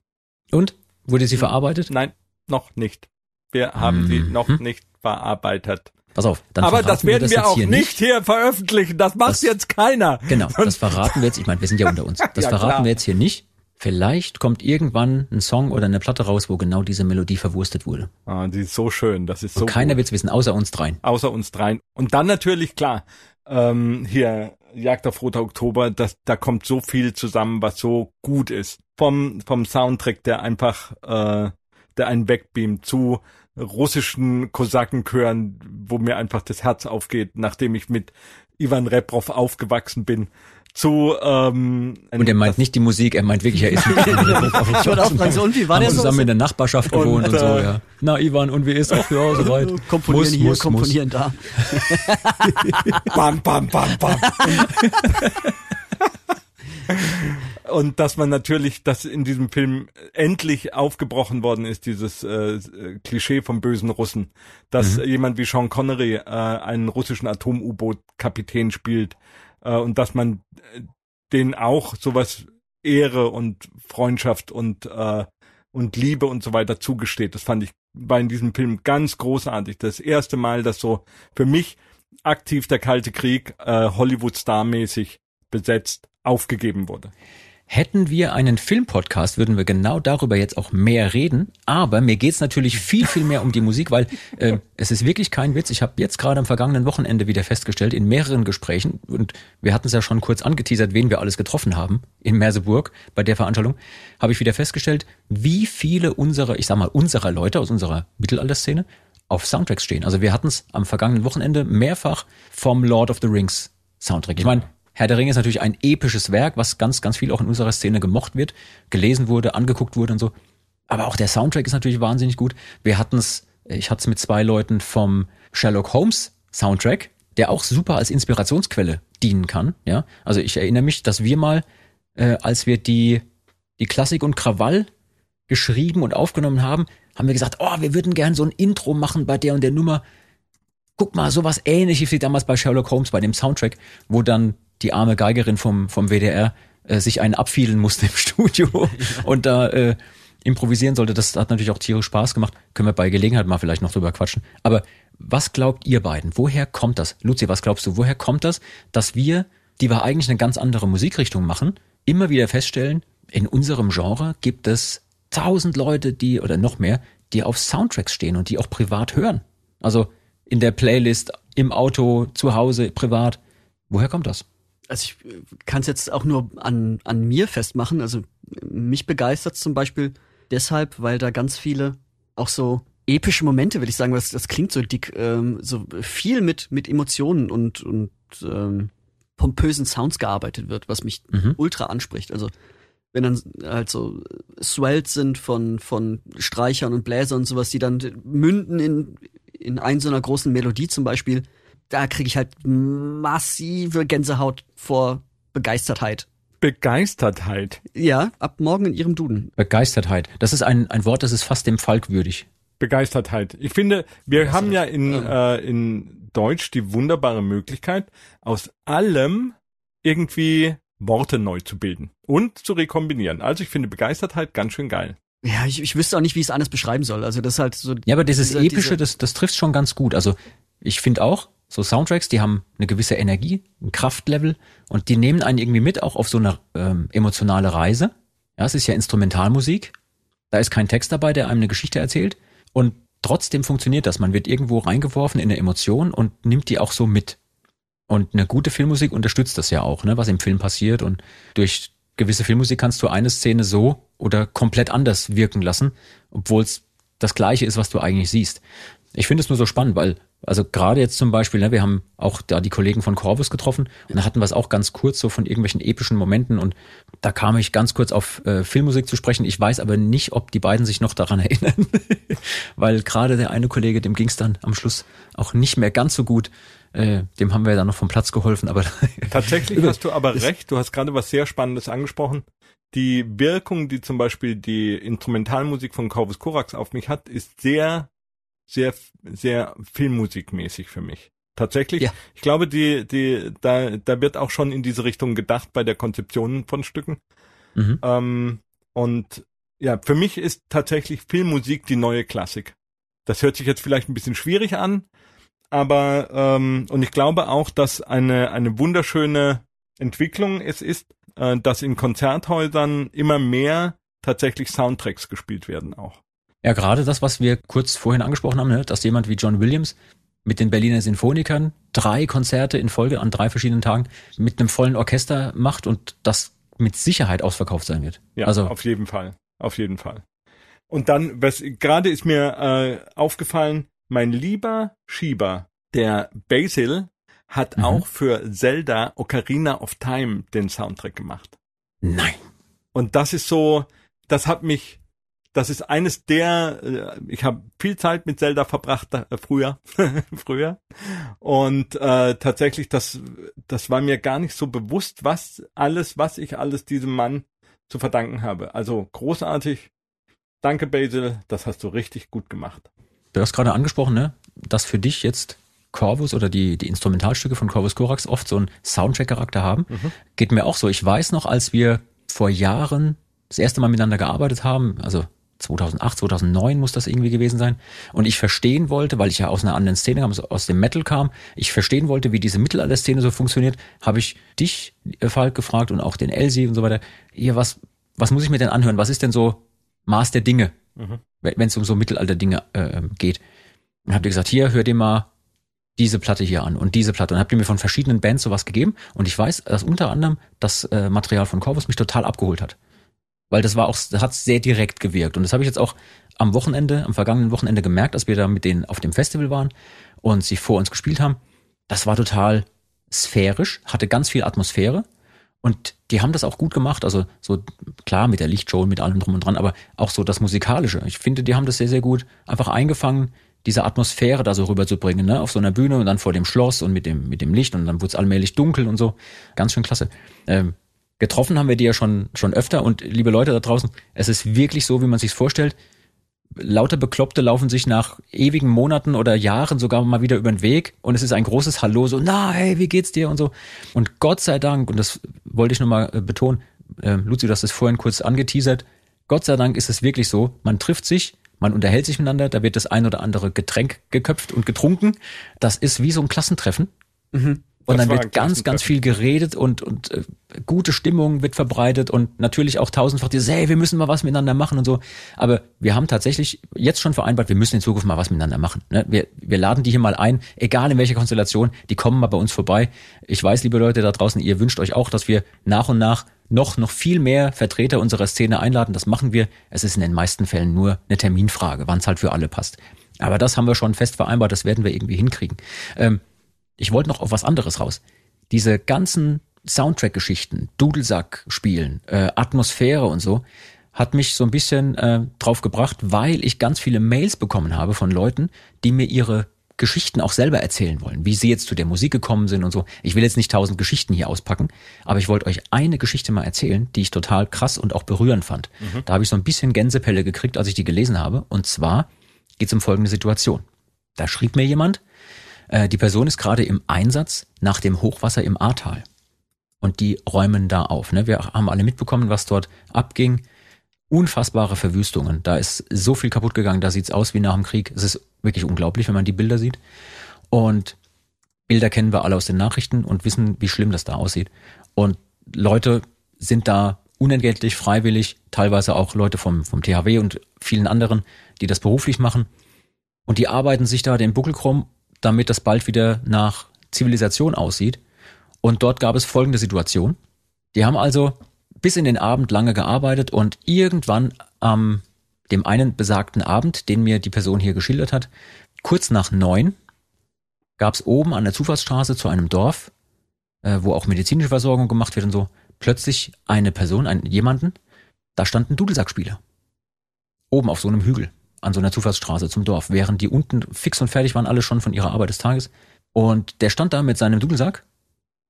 Und? Wurde sie verarbeitet? Nein, noch nicht. Wir haben sie noch nicht verarbeitet. Pass auf, dann aber das werden das wir auch hier nicht hier veröffentlichen. Das macht Das- jetzt keiner. Genau, das verraten wir jetzt. Ich meine, wir sind ja unter uns. Das Ja, verraten klar. wir jetzt hier nicht. Vielleicht kommt irgendwann ein Song oder eine Platte raus, wo genau diese Melodie verwurstet wurde. Ah, die ist so schön. Das ist so Und keiner wird's wissen, außer uns dreien. außer uns dreien. Und dann natürlich klar, ähm, hier Jagd auf Roter Oktober, das, da kommt so viel zusammen, was so gut ist. Vom vom Soundtrack, der einfach, äh, der einen wegbeamt zu russischen Kosakenchören, wo mir einfach das Herz aufgeht, nachdem ich mit Ivan Reprov aufgewachsen bin. Zu ähm, Und er meint nicht die Musik, er meint wirklich, er ist mit Ich wollte auch fragen, so, und wie war der so? zusammen in der Nachbarschaft gewohnt und, Und, so, äh, ja. Na, Ivan, und wie ist auch, ja, soweit. Komponieren Muss, hier, muss, komponieren da. Bam, bam, bam, bam. Und dass man natürlich, dass in diesem Film endlich aufgebrochen worden ist, dieses äh, Klischee vom bösen Russen, dass jemand wie Sean Connery äh, einen russischen Atom-U-Boot-Kapitän spielt äh, und dass man äh, den auch sowas Ehre und Freundschaft und äh, und Liebe und so weiter zugesteht. Das fand ich war in diesem Film ganz großartig. Das erste Mal, dass so für mich aktiv der Kalte Krieg äh, Hollywood-Star-mäßig besetzt aufgegeben wurde. Hätten wir einen Filmpodcast, würden wir genau darüber jetzt auch mehr reden. Aber mir geht's natürlich viel, viel mehr um die Musik, weil äh, es ist wirklich kein Witz. Ich habe jetzt gerade am vergangenen Wochenende wieder festgestellt, in mehreren Gesprächen, und wir hatten es ja schon kurz angeteasert, wen wir alles getroffen haben in Merseburg bei der Veranstaltung, habe ich wieder festgestellt, wie viele unserer, ich sag mal, unserer Leute aus unserer Mittelalterszene auf Soundtracks stehen. Also wir hatten es am vergangenen Wochenende mehrfach vom Lord of the Rings Soundtrack. Ich meine, Herr der Ringe ist natürlich ein episches Werk, was ganz, ganz viel auch in unserer Szene gemocht wird, gelesen wurde, angeguckt wurde und so. Aber auch der Soundtrack ist natürlich wahnsinnig gut. Wir hatten es, ich hatte es mit zwei Leuten vom Sherlock Holmes Soundtrack, der auch super als Inspirationsquelle dienen kann. Ja, also ich erinnere mich, dass wir mal, äh, als wir die die Klassik und Krawall geschrieben und aufgenommen haben, haben wir gesagt, oh, wir würden gern so ein Intro machen bei der und der Nummer. Guck mal, sowas ähnliches wie damals bei Sherlock Holmes, bei dem Soundtrack, wo dann die arme Geigerin vom, vom WDR äh, sich einen abfielen musste im Studio und da äh, improvisieren sollte. Das hat natürlich auch tierisch Spaß gemacht. Können wir bei Gelegenheit mal vielleicht noch drüber quatschen. Aber was glaubt ihr beiden? Woher kommt das? Luzi, was glaubst du? Woher kommt das, dass wir, die wir eigentlich eine ganz andere Musikrichtung machen, immer wieder feststellen, in unserem Genre gibt es tausend Leute, die, oder noch mehr, die auf Soundtracks stehen und die auch privat hören. Also in der Playlist, im Auto, zu Hause, privat. Woher kommt das? Also ich kann es jetzt auch nur an, an mir festmachen. Also mich begeistert zum Beispiel deshalb, weil da ganz viele auch so epische Momente, will ich sagen, das, das klingt so dick, ähm, so viel mit, mit Emotionen und, und ähm, pompösen Sounds gearbeitet wird, was mich Mhm. ultra anspricht. Also wenn dann halt so Swells sind von, von Streichern und Bläsern und sowas, die dann münden in, in ein so einer großen Melodie zum Beispiel, da kriege ich halt massive Gänsehaut vor Begeistertheit. Begeistertheit. Ja, ab morgen in ihrem Duden. Begeistertheit. Das ist ein, ein Wort, das ist fast dem Falk würdig. Begeistertheit. Ich finde, wir haben ja in, äh, in Deutsch die wunderbare Möglichkeit, aus allem irgendwie Worte neu zu bilden und zu rekombinieren. Also ich finde Begeistertheit ganz schön geil. Ja, ich, ich wüsste auch nicht, wie ich es anders beschreiben soll. Also das ist halt so. Ja, aber dieses dieser- Epische, dieser- das, das trifft schon ganz gut. Also ich finde auch, so Soundtracks, die haben eine gewisse Energie, ein Kraftlevel und die nehmen einen irgendwie mit, auch auf so eine ähm, emotionale Reise. Ja, es ist ja Instrumentalmusik. Da ist kein Text dabei, der einem eine Geschichte erzählt. Und trotzdem funktioniert das. Man wird irgendwo reingeworfen in eine Emotion und nimmt die auch so mit. Und eine gute Filmmusik unterstützt das ja auch, ne, was im Film passiert. Und durch gewisse Filmmusik kannst du eine Szene so oder komplett anders wirken lassen, obwohl es das Gleiche ist, was du eigentlich siehst. Ich finde es nur so spannend, weil, also gerade jetzt zum Beispiel, ne, wir haben auch da die Kollegen von Corvus getroffen und da hatten wir es auch ganz kurz so von irgendwelchen epischen Momenten und da kam ich ganz kurz auf äh, Filmmusik zu sprechen. Ich weiß aber nicht, ob die beiden sich noch daran erinnern, weil gerade der eine Kollege, dem ging es dann am Schluss auch nicht mehr ganz so gut. Äh, dem haben wir dann noch vom Platz geholfen, aber Tatsächlich hast du aber recht, du hast gerade was sehr Spannendes angesprochen. Die Wirkung, die zum Beispiel die Instrumentalmusik von Corvus Corax auf mich hat, ist sehr, sehr, sehr filmmusikmäßig für mich. Tatsächlich. Ja. Ich glaube, die, die, da, da wird auch schon in diese Richtung gedacht bei der Konzeption von Stücken. mhm. Ähm, und ja, für mich ist tatsächlich Filmmusik die neue Klassik. Das hört sich jetzt vielleicht ein bisschen schwierig an, aber ähm, und ich glaube auch, dass eine eine wunderschöne Entwicklung es ist, äh, dass in Konzerthäusern immer mehr tatsächlich Soundtracks gespielt werden auch. Ja, gerade das, was wir kurz vorhin angesprochen haben, ne, dass jemand wie John Williams mit den Berliner Sinfonikern drei Konzerte in Folge an drei verschiedenen Tagen mit einem vollen Orchester macht und das mit Sicherheit ausverkauft sein wird. Ja, also auf jeden Fall, auf jeden Fall. Und dann, was gerade ist mir äh, aufgefallen, mein lieber Schieber, der Basil, hat Mhm. auch für Zelda Ocarina of Time den Soundtrack gemacht. nein. Und das ist so, das hat mich, das ist eines der, äh, ich habe viel Zeit mit Zelda verbracht äh, früher, früher. Und äh, tatsächlich, das, das war mir gar nicht so bewusst, was alles, was ich alles diesem Mann zu verdanken habe. Also großartig. Danke, Basil, das hast du richtig gut gemacht. Du hast gerade angesprochen, ne, dass für dich jetzt Corvus oder die, die Instrumentalstücke von Corvus Corax oft so einen Soundtrack-Charakter haben. Geht mir auch so. Ich weiß noch, als wir vor Jahren das erste Mal miteinander gearbeitet haben, also 2008, 2009 muss das irgendwie gewesen sein. Und ich verstehen wollte, weil ich ja aus einer anderen Szene kam, aus dem Metal kam, ich verstehen wollte, wie diese Mittelalter-Szene so funktioniert, habe ich dich, äh, Falk, gefragt und auch den Elsie und so weiter. Hier, was, was muss ich mir denn anhören? Was ist denn so Maß der Dinge, wenn es um so Mittelalter-Dinge äh, geht? Und habt ihr gesagt, hier, hör dir mal diese Platte hier an und diese Platte. Und habt ihr mir von verschiedenen Bands sowas gegeben. Und ich weiß, dass unter anderem das äh, Material von Corvus mich total abgeholt hat. Weil das war auch, hat sehr direkt gewirkt. Und das habe ich jetzt auch am Wochenende, am vergangenen Wochenende gemerkt, als wir da mit denen auf dem Festival waren und sie vor uns gespielt haben. Das war total sphärisch, hatte ganz viel Atmosphäre. Und die haben das auch gut gemacht. Also so klar mit der Lichtshow und mit allem drum und dran, aber auch so das Musikalische. Ich finde, die haben das sehr, sehr gut einfach eingefangen, diese Atmosphäre da so rüberzubringen, ne? Auf so einer Bühne und dann vor dem Schloss und mit dem, mit dem Licht und dann wurde es allmählich dunkel und so. Ganz schön klasse. Ähm, getroffen haben wir die ja schon, schon öfter und liebe Leute da draußen, es ist wirklich so, wie man sich's vorstellt. Lauter Bekloppte laufen sich nach ewigen Monaten oder Jahren sogar mal wieder über den Weg und es ist ein großes Hallo, so, na, hey, wie geht's dir und so. Und Gott sei Dank, und das wollte ich nochmal äh, betonen, äh, Luzi, du hast es vorhin kurz angeteasert, Gott sei Dank ist es wirklich so, man trifft sich, man unterhält sich miteinander, da wird das ein oder andere Getränk geköpft und getrunken. Das ist wie so ein Klassentreffen. Und Das dann wird ganz, ganz viel geredet und, und äh, gute Stimmung wird verbreitet und natürlich auch tausendfach dieses, hey, wir müssen mal was miteinander machen und so. Aber wir haben tatsächlich jetzt schon vereinbart, wir müssen in Zukunft mal was miteinander machen. Ne? Wir, wir laden die hier mal ein, egal in welcher Konstellation, die kommen mal bei uns vorbei. Ich weiß, liebe Leute da draußen, ihr wünscht euch auch, dass wir nach und nach noch, noch viel mehr Vertreter unserer Szene einladen. Das machen wir. Es ist in den meisten Fällen nur eine Terminfrage, wann es halt für alle passt. Aber das haben wir schon fest vereinbart, das werden wir irgendwie hinkriegen. Ähm, ich wollte noch auf was anderes raus. Diese ganzen Soundtrack-Geschichten, Dudelsack spielen, äh, Atmosphäre und so, hat mich so ein bisschen äh, drauf gebracht, weil ich ganz viele Mails bekommen habe von Leuten, die mir ihre Geschichten auch selber erzählen wollen, wie sie jetzt zu der Musik gekommen sind und so. Ich will jetzt nicht tausend Geschichten hier auspacken, aber ich wollte euch eine Geschichte mal erzählen, die ich total krass und auch berührend fand. Da habe ich so ein bisschen Gänsepelle gekriegt, als ich die gelesen habe. Und zwar geht es um folgende Situation. Da schrieb mir jemand, äh, die Person ist gerade im Einsatz nach dem Hochwasser im Ahrtal. Und die räumen da auf. Ne? Wir haben alle mitbekommen, was dort abging. Unfassbare Verwüstungen. Da ist so viel kaputt gegangen, da sieht's aus wie nach dem Krieg. Es ist wirklich unglaublich, wenn man die Bilder sieht. Und Bilder kennen wir alle aus den Nachrichten und wissen, wie schlimm das da aussieht. Und Leute sind da unentgeltlich, freiwillig, teilweise auch Leute vom, vom THW und vielen anderen, die das beruflich machen. Und die arbeiten sich da den Buckel krumm, damit das bald wieder nach Zivilisation aussieht. Und dort gab es folgende Situation. Die haben also bis in den Abend lange gearbeitet und irgendwann am dem einen besagten Abend, den mir die Person hier geschildert hat, kurz nach neun gab es oben an der Zufahrtsstraße zu einem Dorf, äh, wo auch medizinische Versorgung gemacht wird und so, plötzlich eine Person, einen, jemanden, da stand ein Dudelsackspieler. Oben auf so einem Hügel, an so einer Zufahrtsstraße zum Dorf, während die unten fix und fertig waren, alle schon von ihrer Arbeit des Tages. Und der stand da mit seinem Dudelsack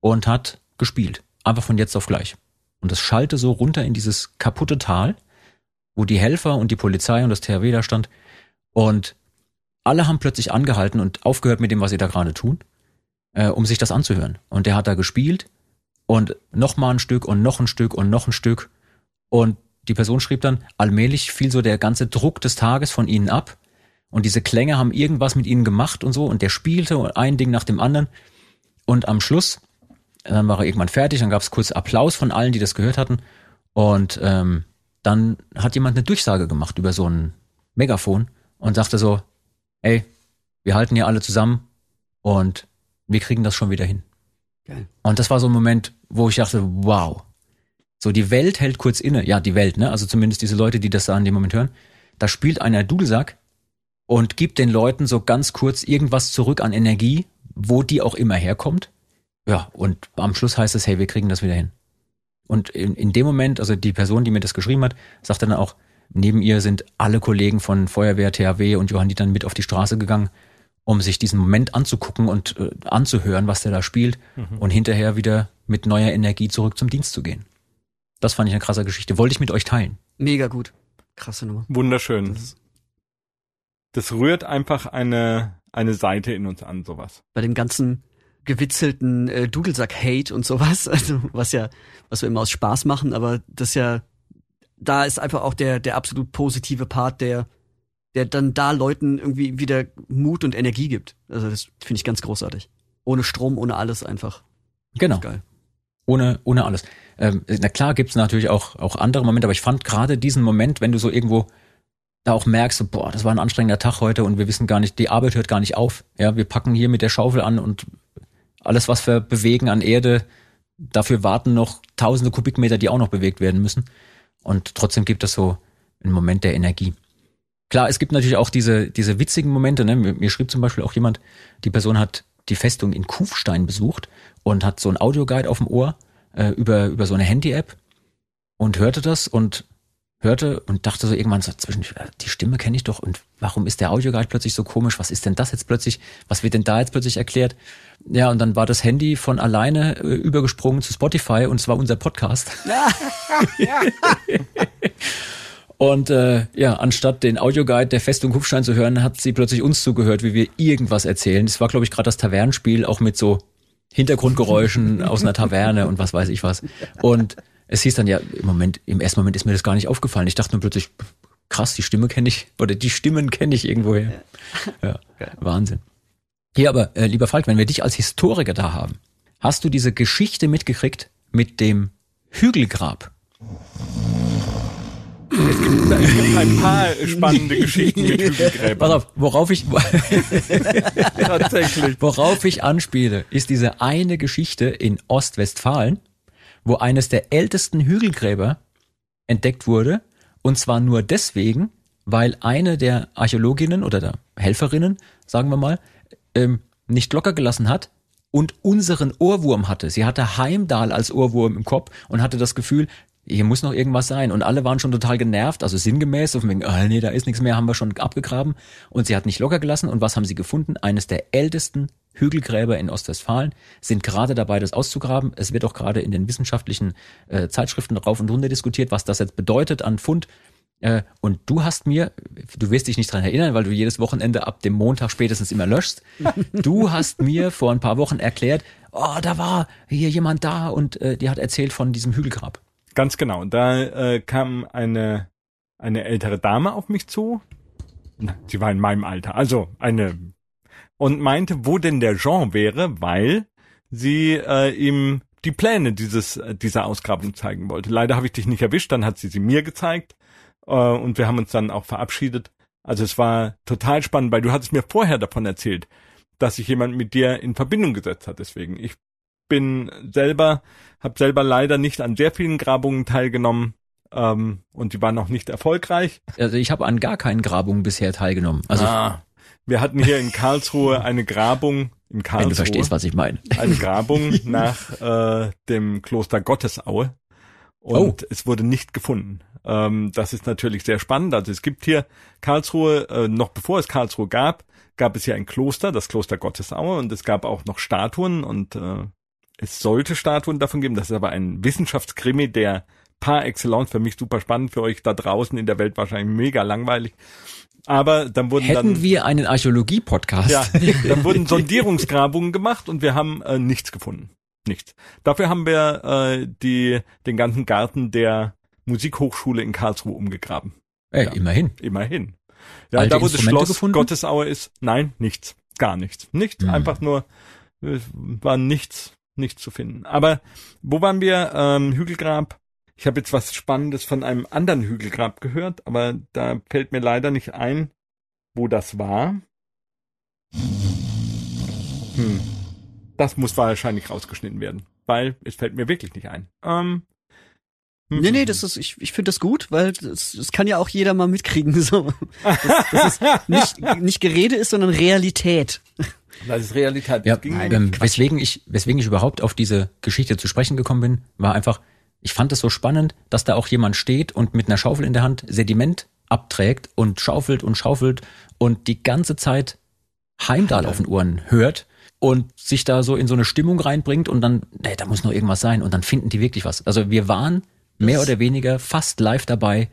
und hat gespielt. Einfach von jetzt auf gleich. Und es schallte so runter in dieses kaputte Tal, wo die Helfer und die Polizei und das THW da stand. Und alle haben plötzlich angehalten und aufgehört mit dem, was sie da gerade tun, äh, um sich das anzuhören. Und der hat da gespielt und noch mal ein Stück und noch ein Stück und noch ein Stück. Und die Person schrieb dann, allmählich fiel so der ganze Druck des Tages von ihnen ab. Und diese Klänge haben irgendwas mit ihnen gemacht und so. Und der spielte ein Ding nach dem anderen. Und am Schluss, dann war er irgendwann fertig, dann gab es kurz Applaus von allen, die das gehört hatten. Und ähm, dann hat jemand eine Durchsage gemacht über so ein Megafon und sagte so, ey, wir halten hier alle zusammen und wir kriegen das schon wieder hin. Geil. Und das war so ein Moment, wo ich dachte, wow. So, die Welt hält kurz inne. Ja, die Welt, ne? Also zumindest diese Leute, die das da in dem Moment hören. Da spielt einer Dudelsack und gibt den Leuten so ganz kurz irgendwas zurück an Energie, wo die auch immer herkommt. Ja, und am Schluss heißt es, hey, wir kriegen das wieder hin. Und in, in dem Moment, also die Person, die mir das geschrieben hat, sagte dann auch, neben ihr sind alle Kollegen von Feuerwehr, THW und Johannit dann mit auf die Straße gegangen, um sich diesen Moment anzugucken und äh, anzuhören, was der da spielt und hinterher wieder mit neuer Energie zurück zum Dienst zu gehen. Das fand ich eine krasse Geschichte. Wollte ich mit euch teilen. Mega gut. Krasse Nummer. Wunderschön. Das- Das rührt einfach eine, eine Seite in uns an, sowas. Bei dem ganzen gewitzelten äh, Dudelsack-Hate und sowas, also was ja, was wir immer aus Spaß machen, aber das ja, da ist einfach auch der, der absolut positive Part, der, der dann da Leuten irgendwie wieder Mut und Energie gibt. Also das finde ich ganz großartig. Ohne Strom, ohne alles einfach. Genau. Geil. Ohne, ohne alles. Ähm, na klar gibt's natürlich auch, auch andere Momente, aber ich fand gerade diesen Moment, wenn du so irgendwo da auch merkst, so, boah, das war ein anstrengender Tag heute und wir wissen gar nicht, die Arbeit hört gar nicht auf. Ja, wir packen hier mit der Schaufel an und alles, was wir bewegen an Erde, dafür warten noch tausende Kubikmeter, die auch noch bewegt werden müssen. Und trotzdem gibt es so einen Moment der Energie. Klar, es gibt natürlich auch diese, diese witzigen Momente. Ne? Mir, mir schrieb zum Beispiel auch jemand, die Person hat die Festung in Kufstein besucht und hat so ein Audioguide auf dem Ohr äh, über, über so eine Handy-App und hörte das und hörte und dachte so irgendwann so zwischen, die Stimme kenne ich doch und warum ist der Audioguide plötzlich so komisch? Was ist denn das jetzt plötzlich? Was wird denn da jetzt plötzlich erklärt? Ja, und dann war das Handy von alleine äh, übergesprungen zu Spotify und es war unser Podcast. Und äh, ja, anstatt den Audioguide der Festung Kufstein zu hören, hat sie plötzlich uns zugehört, wie wir irgendwas erzählen. Das war, glaube ich, gerade das Tavernenspiel, auch mit so Hintergrundgeräuschen aus einer Taverne und was weiß ich was. Und es hieß dann ja, im Moment, im ersten Moment ist mir das gar nicht aufgefallen. Ich dachte nur plötzlich, krass, die Stimme kenne ich, oder die Stimmen kenne ich irgendwoher. Ja, Wahnsinn. Hier aber, äh, lieber Falk, wenn wir dich als Historiker da haben, Hast du diese Geschichte mitgekriegt mit dem Hügelgrab? Es gibt, es gibt ein paar spannende Geschichten mit Pass Hügelgräbern. auf, worauf ich, Tatsächlich. worauf ich anspiele, ist diese eine Geschichte in Ostwestfalen, wo eines der ältesten Hügelgräber entdeckt wurde. Und zwar nur deswegen, weil eine der Archäologinnen oder der Helferinnen, sagen wir mal, ähm, nicht locker gelassen hat und unseren Ohrwurm hatte. Sie hatte Heimdall als Ohrwurm im Kopf und hatte das Gefühl, hier muss noch irgendwas sein. Und alle waren schon total genervt, also sinngemäß, so von wegen, ah, nee, da ist nichts mehr, haben wir schon abgegraben. Und sie hat nicht locker gelassen. Und was haben sie gefunden? Eines der ältesten Hügelgräber in Ostwestfalen sind gerade dabei, das auszugraben. Es wird auch gerade in den wissenschaftlichen äh, Zeitschriften rauf und runter diskutiert, was das jetzt bedeutet an Fund. Äh, und du hast mir, du wirst dich nicht dran erinnern, weil du jedes Wochenende ab dem Montag spätestens immer löschst. Du hast mir vor ein paar Wochen erklärt, oh, da war hier jemand da und äh, die hat erzählt von diesem Hügelgrab. Ganz genau. Da äh, kam eine, eine ältere Dame auf mich zu. Sie war in meinem Alter. Also eine. Und meinte, wo denn der Jean wäre, weil sie äh, ihm die Pläne dieses, dieser Ausgrabung zeigen wollte. Leider habe ich dich nicht erwischt, dann hat sie sie mir gezeigt. Äh, und wir haben uns dann auch verabschiedet. Also es war total spannend, weil du hattest mir vorher davon erzählt, dass sich jemand mit dir in Verbindung gesetzt hat. Deswegen, ich bin selber, habe selber leider nicht an sehr vielen Grabungen teilgenommen ähm, und die waren noch nicht erfolgreich. Also ich habe an gar keinen Grabungen bisher teilgenommen. Also Ah, wir hatten hier in Karlsruhe eine Grabung in wenn Karlsruhe, du verstehst, was ich meine. eine Grabung nach äh, dem Kloster Gottesaue und es wurde nicht gefunden. Ähm, das ist natürlich sehr spannend. Also es gibt hier Karlsruhe, äh, noch bevor es Karlsruhe gab, gab es hier ein Kloster, das Kloster Gottesaue und es gab auch noch Statuen und äh, es sollte Statuen davon geben. Das ist aber ein Wissenschaftskrimi, der par excellence für mich super spannend, für euch da draußen in der Welt wahrscheinlich mega langweilig. Aber dann wurden Hätten dann wir einen Archäologie-Podcast. ja, dann wurden Sondierungsgrabungen gemacht und wir haben äh, nichts gefunden. Nichts. Dafür haben wir äh, die, den ganzen Garten der Musikhochschule in Karlsruhe umgegraben. Ey, Ja. immerhin. Immerhin. Ja, Alte da wo das Instrumente Schloss gefunden? Gottesaue ist, nein, nichts. Gar nichts. Nichts, Hm. einfach nur, äh, war nichts, nichts zu finden. Aber wo waren wir? Ähm, Hügelgrab. Ich habe jetzt was Spannendes von einem anderen Hügelgrab gehört, aber da fällt mir leider nicht ein, wo das war. Hm. Das muss wahrscheinlich rausgeschnitten werden, weil es fällt mir wirklich nicht ein. Ähm, hm. Nee, nee, das ist, ich, ich finde das gut, weil das, das kann ja auch jeder mal mitkriegen. So. Das, das ist nicht, nicht Gerede ist, sondern Realität. Das ist Realität. Ja, ging ähm, weswegen ich, weswegen ich überhaupt auf diese Geschichte zu sprechen gekommen bin, war einfach, ich fand es so spannend, dass da auch jemand steht und mit einer Schaufel in der Hand Sediment abträgt und schaufelt und schaufelt und die ganze Zeit Heimdall auf den Ohren hört und sich da so in so eine Stimmung reinbringt und dann, nee, da muss noch irgendwas sein und dann finden die wirklich was. Also wir waren mehr oder weniger fast live dabei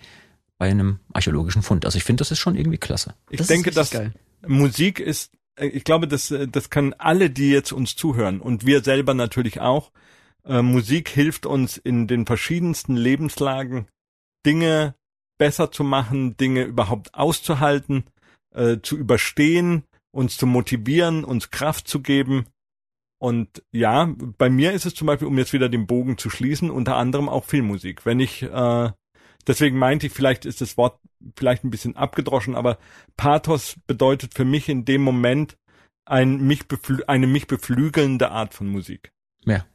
bei einem archäologischen Fund. Also ich finde, das ist schon irgendwie klasse. Ich Das ist denke, dass geil. Musik ist, ich glaube, das, äh, das können alle, die jetzt uns zuhören und wir selber natürlich auch. Äh, Musik hilft uns in den verschiedensten Lebenslagen Dinge besser zu machen, Dinge überhaupt auszuhalten, äh, zu überstehen, uns zu motivieren, uns Kraft zu geben. Und ja, bei mir ist es zum Beispiel, um jetzt wieder den Bogen zu schließen, unter anderem auch Filmmusik. Wenn ich, äh, deswegen meinte ich, vielleicht ist das Wort vielleicht ein bisschen abgedroschen, aber Pathos bedeutet für mich in dem Moment ein mich beflü eine mich beflügelnde Art von Musik. Ja.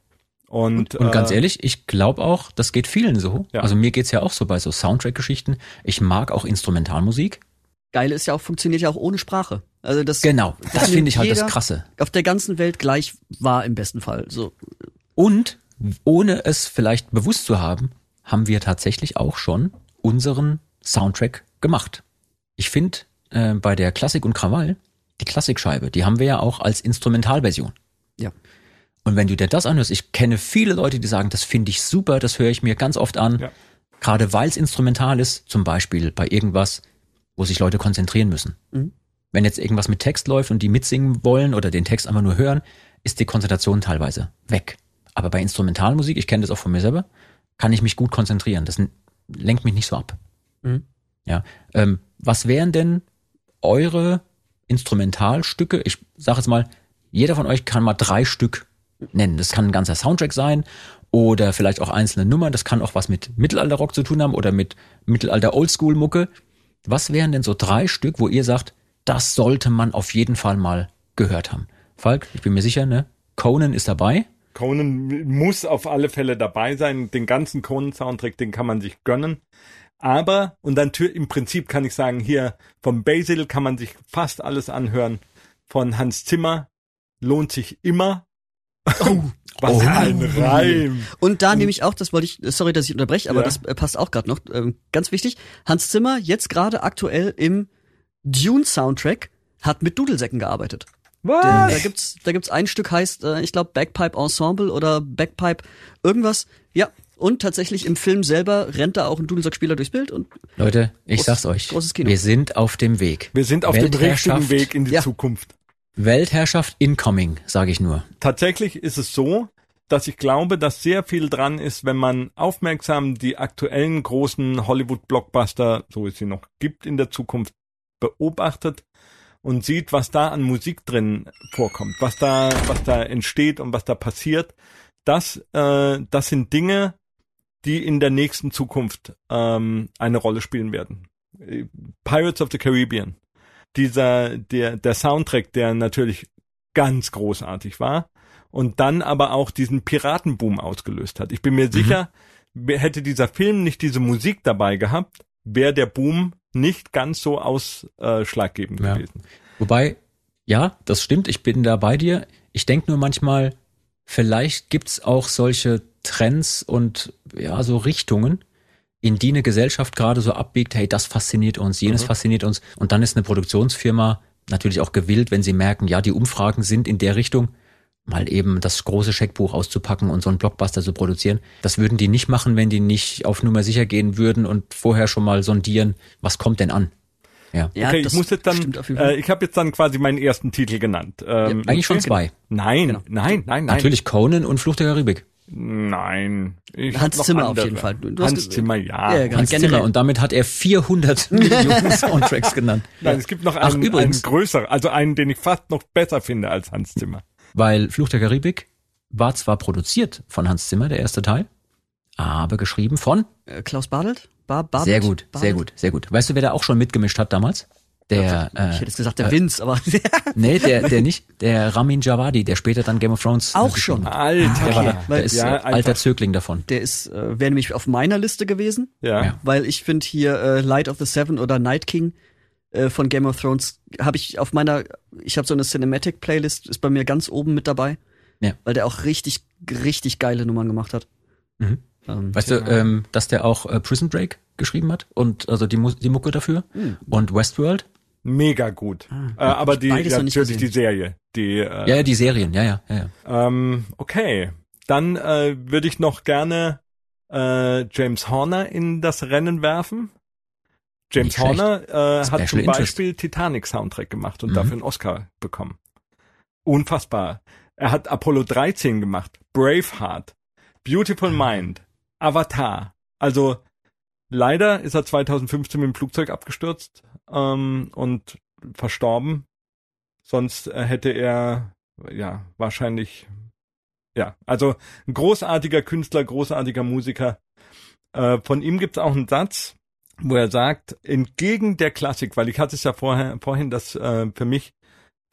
Und, Und ganz äh, ehrlich, ich glaube auch, das geht vielen so. Ja. Also mir geht's ja auch so bei so Soundtrack-Geschichten. Ich mag auch Instrumentalmusik. Geile ist ja auch, funktioniert ja auch ohne Sprache. Also das, Genau, das nimmt finde ich halt das Krasse. Auf der ganzen Welt gleich war im besten Fall. So. Und ohne es vielleicht bewusst zu haben, haben wir tatsächlich auch schon unseren Soundtrack gemacht. Ich finde äh, bei der Klassik und Krawall, die Klassikscheibe, die haben wir ja auch als Instrumentalversion. Ja. Und wenn du dir das anhörst, ich kenne viele Leute, die sagen, das finde ich super, das höre ich mir ganz oft an. Ja. Gerade weil es instrumental ist, zum Beispiel bei irgendwas, wo sich Leute konzentrieren müssen. Mhm. Wenn jetzt irgendwas mit Text läuft und die mitsingen wollen oder den Text einfach nur hören, ist die Konzentration teilweise weg. Aber bei Instrumentalmusik, ich kenne das auch von mir selber, kann ich mich gut konzentrieren. Das lenkt mich nicht so ab. Mhm. Ja. Ähm, was wären denn eure Instrumentalstücke? Ich sage jetzt mal, jeder von euch kann mal drei Stück nennen. Das kann ein ganzer Soundtrack sein oder vielleicht auch einzelne Nummern. Das kann auch was mit Mittelalter-Rock zu tun haben oder mit Mittelalter-Oldschool-Mucke. Was wären denn so drei Stück, wo ihr sagt, das sollte man auf jeden Fall mal gehört haben? Falk, ich bin mir sicher, ne? Conan ist dabei. Conan muss auf alle Fälle dabei sein. Den ganzen Conan-Soundtrack, den kann man sich gönnen. Aber, und dann im Prinzip kann ich sagen, hier vom Basil kann man sich fast alles anhören. Von Hans Zimmer lohnt sich immer. Oh, Was Oh. ein Reim. Und da nehme ich auch, das wollte ich, sorry, dass ich unterbreche, aber Ja. das äh, passt auch gerade noch. Ähm, ganz wichtig, Hans Zimmer, jetzt gerade aktuell im Dune-Soundtrack, hat mit Dudelsäcken gearbeitet. Da Was? gibt's, da gibt's ein Stück heißt, äh, ich glaube, Bagpipe Ensemble oder Bagpipe irgendwas. Ja. Und tatsächlich im Film selber rennt da auch ein Dudelsackspieler durchs Bild und Leute, ich Groß- sag's euch. großes Kino. Wir sind auf dem Weg. Wir sind auf dem richtigen Weg in die Ja. Zukunft. Weltherrschaft incoming, sage ich nur. Tatsächlich ist es so, dass ich glaube, dass sehr viel dran ist, wenn man aufmerksam die aktuellen großen Hollywood-Blockbuster, so es sie noch gibt in der Zukunft, beobachtet und sieht, was da an Musik drin vorkommt, was da, was da entsteht und was da passiert. Das, äh, das sind Dinge, die in der nächsten Zukunft ähm, eine Rolle spielen werden. Pirates of the Caribbean. Dieser, der, der Soundtrack, der natürlich ganz großartig war und dann aber auch diesen Piratenboom ausgelöst hat. Ich bin mir sicher, wer- hätte dieser Film nicht diese Musik dabei gehabt, wäre der Boom nicht ganz so ausschlaggebend Ja. gewesen. Wobei, ja, das stimmt, ich bin da bei dir. Ich denke nur manchmal, vielleicht gibt's auch solche Trends und ja, so Richtungen, in die eine Gesellschaft gerade so abbiegt, hey, das fasziniert uns, jenes fasziniert uns. Und dann ist eine Produktionsfirma natürlich auch gewillt, wenn sie merken, ja, die Umfragen sind in der Richtung, mal eben das große Scheckbuch auszupacken und so einen Blockbuster zu produzieren. Das würden die nicht machen, wenn die nicht auf Nummer sicher gehen würden und vorher schon mal sondieren, was kommt denn an. Ja. ja, okay, ich muss jetzt dann, äh, ich habe jetzt dann quasi meinen ersten Titel genannt. Ähm, Eigentlich schon zwei. Nein, Genau. nein, nein, nein. Natürlich Conan und Fluch der Karibik. Nein. Ich Hans Zimmer auf andere. jeden Fall. Du- Hans Zimmer, ja. Ja, Hans generell. Zimmer und damit hat er 400 Millionen Soundtracks genannt. Nein, es gibt noch Ach, einen, übrigens. einen größeren, also einen, den ich fast noch besser finde als Hans Zimmer. Weil Fluch der Karibik war zwar produziert von Hans Zimmer, der erste Teil, aber geschrieben von Äh, Klaus Badelt? Bar Barbet? sehr gut, Badelt? sehr gut, sehr gut. Weißt du, wer da auch schon mitgemischt hat damals? Der, Ich äh, hätte jetzt gesagt, der Vince, aber nee, der, der nicht, der Ramin Javadi, der später dann Game of Thrones Auch schon. Alter. Der war da, der ist Ja, äh, alter. Zögling davon. der ist, äh, wäre nämlich auf meiner Liste gewesen, Ja. Weil ich finde hier äh, Light of the Seven oder Night King äh, von Game of Thrones habe ich auf meiner, ich habe so eine Cinematic Playlist, ist bei mir ganz oben mit dabei, Ja. weil der auch richtig, richtig geile Nummern gemacht hat. Mhm. Ähm, Weißt du, ähm, dass der auch äh, Prison Break geschrieben hat und also die, Mu die Mucke dafür und Westworld? Mega gut. äh, aber die, natürlich die. Serie. Die, äh, Ja, ja, die Serien, ja, ja, ja. ja. Ähm, okay. Dann äh, würde ich noch gerne äh, James Horner in das Rennen werfen. James Nicht schlecht. Horner äh, hat zum Interest. Beispiel Titanic Soundtrack gemacht und Mhm. dafür einen Oscar bekommen. Unfassbar. Er hat Apollo 13 gemacht, Braveheart, Beautiful Mind, Avatar. Also leider ist er 2015 mit dem Flugzeug abgestürzt ähm, und verstorben. Sonst äh, hätte er ja wahrscheinlich ja, also ein großartiger Künstler, großartiger Musiker. Äh, von ihm gibt's auch einen Satz, wo er sagt, entgegen der Klassik, weil ich hatte es ja vorher, vorhin, dass äh, für mich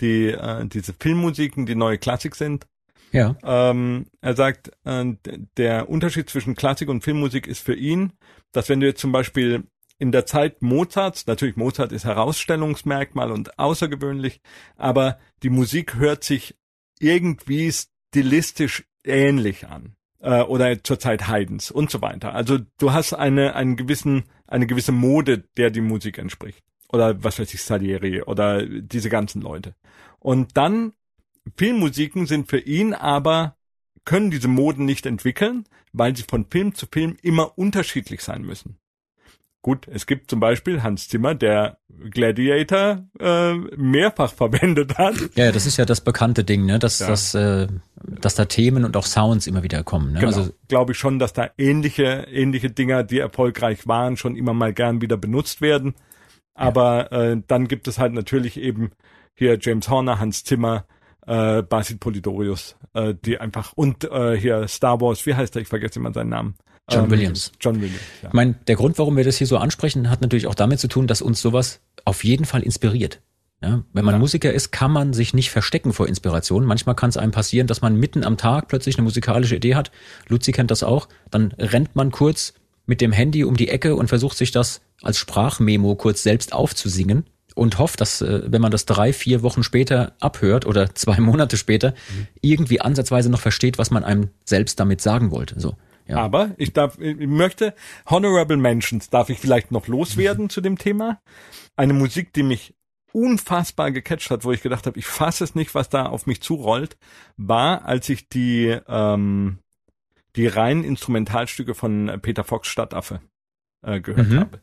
die äh, diese Filmmusiken die neue Klassik sind. Ja. Ähm, er sagt, äh, der Unterschied zwischen Klassik und Filmmusik ist für ihn, dass wenn du jetzt zum Beispiel in der Zeit Mozarts, natürlich Mozart ist Herausstellungsmerkmal und außergewöhnlich, aber die Musik hört sich irgendwie stilistisch ähnlich an. Äh, oder zur Zeit Haydns und so weiter. Also du hast eine, einen gewissen, eine gewisse Mode, der die Musik entspricht. Oder was weiß ich, Salieri oder diese ganzen Leute. Und dann Filmmusiken sind für ihn aber, können diese Moden nicht entwickeln, weil sie von Film zu Film immer unterschiedlich sein müssen. Gut, es gibt zum Beispiel Hans Zimmer, der Gladiator äh, mehrfach verwendet hat. Ja, das ist ja das bekannte Ding, ne? Dass, Ja. dass, äh, dass da Themen und auch Sounds immer wieder kommen. Ne? Genau. Also glaube ich schon, dass da ähnliche, ähnliche Dinger, die erfolgreich waren, schon immer mal gern wieder benutzt werden. Aber äh, dann gibt es halt natürlich eben hier James Horner, Hans Zimmer, äh, Basil Polidorius, äh, die einfach und äh, hier Star Wars, wie heißt er? Ich vergesse immer seinen Namen. John Williams. John Williams. Ja. Ich meine, der Grund, warum wir das hier so ansprechen, hat natürlich auch damit zu tun, dass uns sowas auf jeden Fall inspiriert. Ja, wenn man Ja. Musiker ist, kann man sich nicht verstecken vor Inspiration. Manchmal kann es einem passieren, dass man mitten am Tag plötzlich eine musikalische Idee hat. Luzi kennt das auch. Dann rennt man kurz mit dem Handy um die Ecke und versucht sich das als Sprachmemo kurz selbst aufzusingen und hofft, dass, äh, wenn man das drei, vier Wochen später abhört oder zwei Monate später, irgendwie ansatzweise noch versteht, was man einem selbst damit sagen wollte. So. Ja. Aber ich darf, ich möchte Honorable Mentions darf ich vielleicht noch loswerden zu dem Thema. Eine Musik, die mich unfassbar gecatcht hat, wo ich gedacht habe, ich fasse es nicht, was da auf mich zurollt, war, als ich die ähm, die reinen Instrumentalstücke von Peter Fox Stadtaffe äh, gehört Mhm. habe.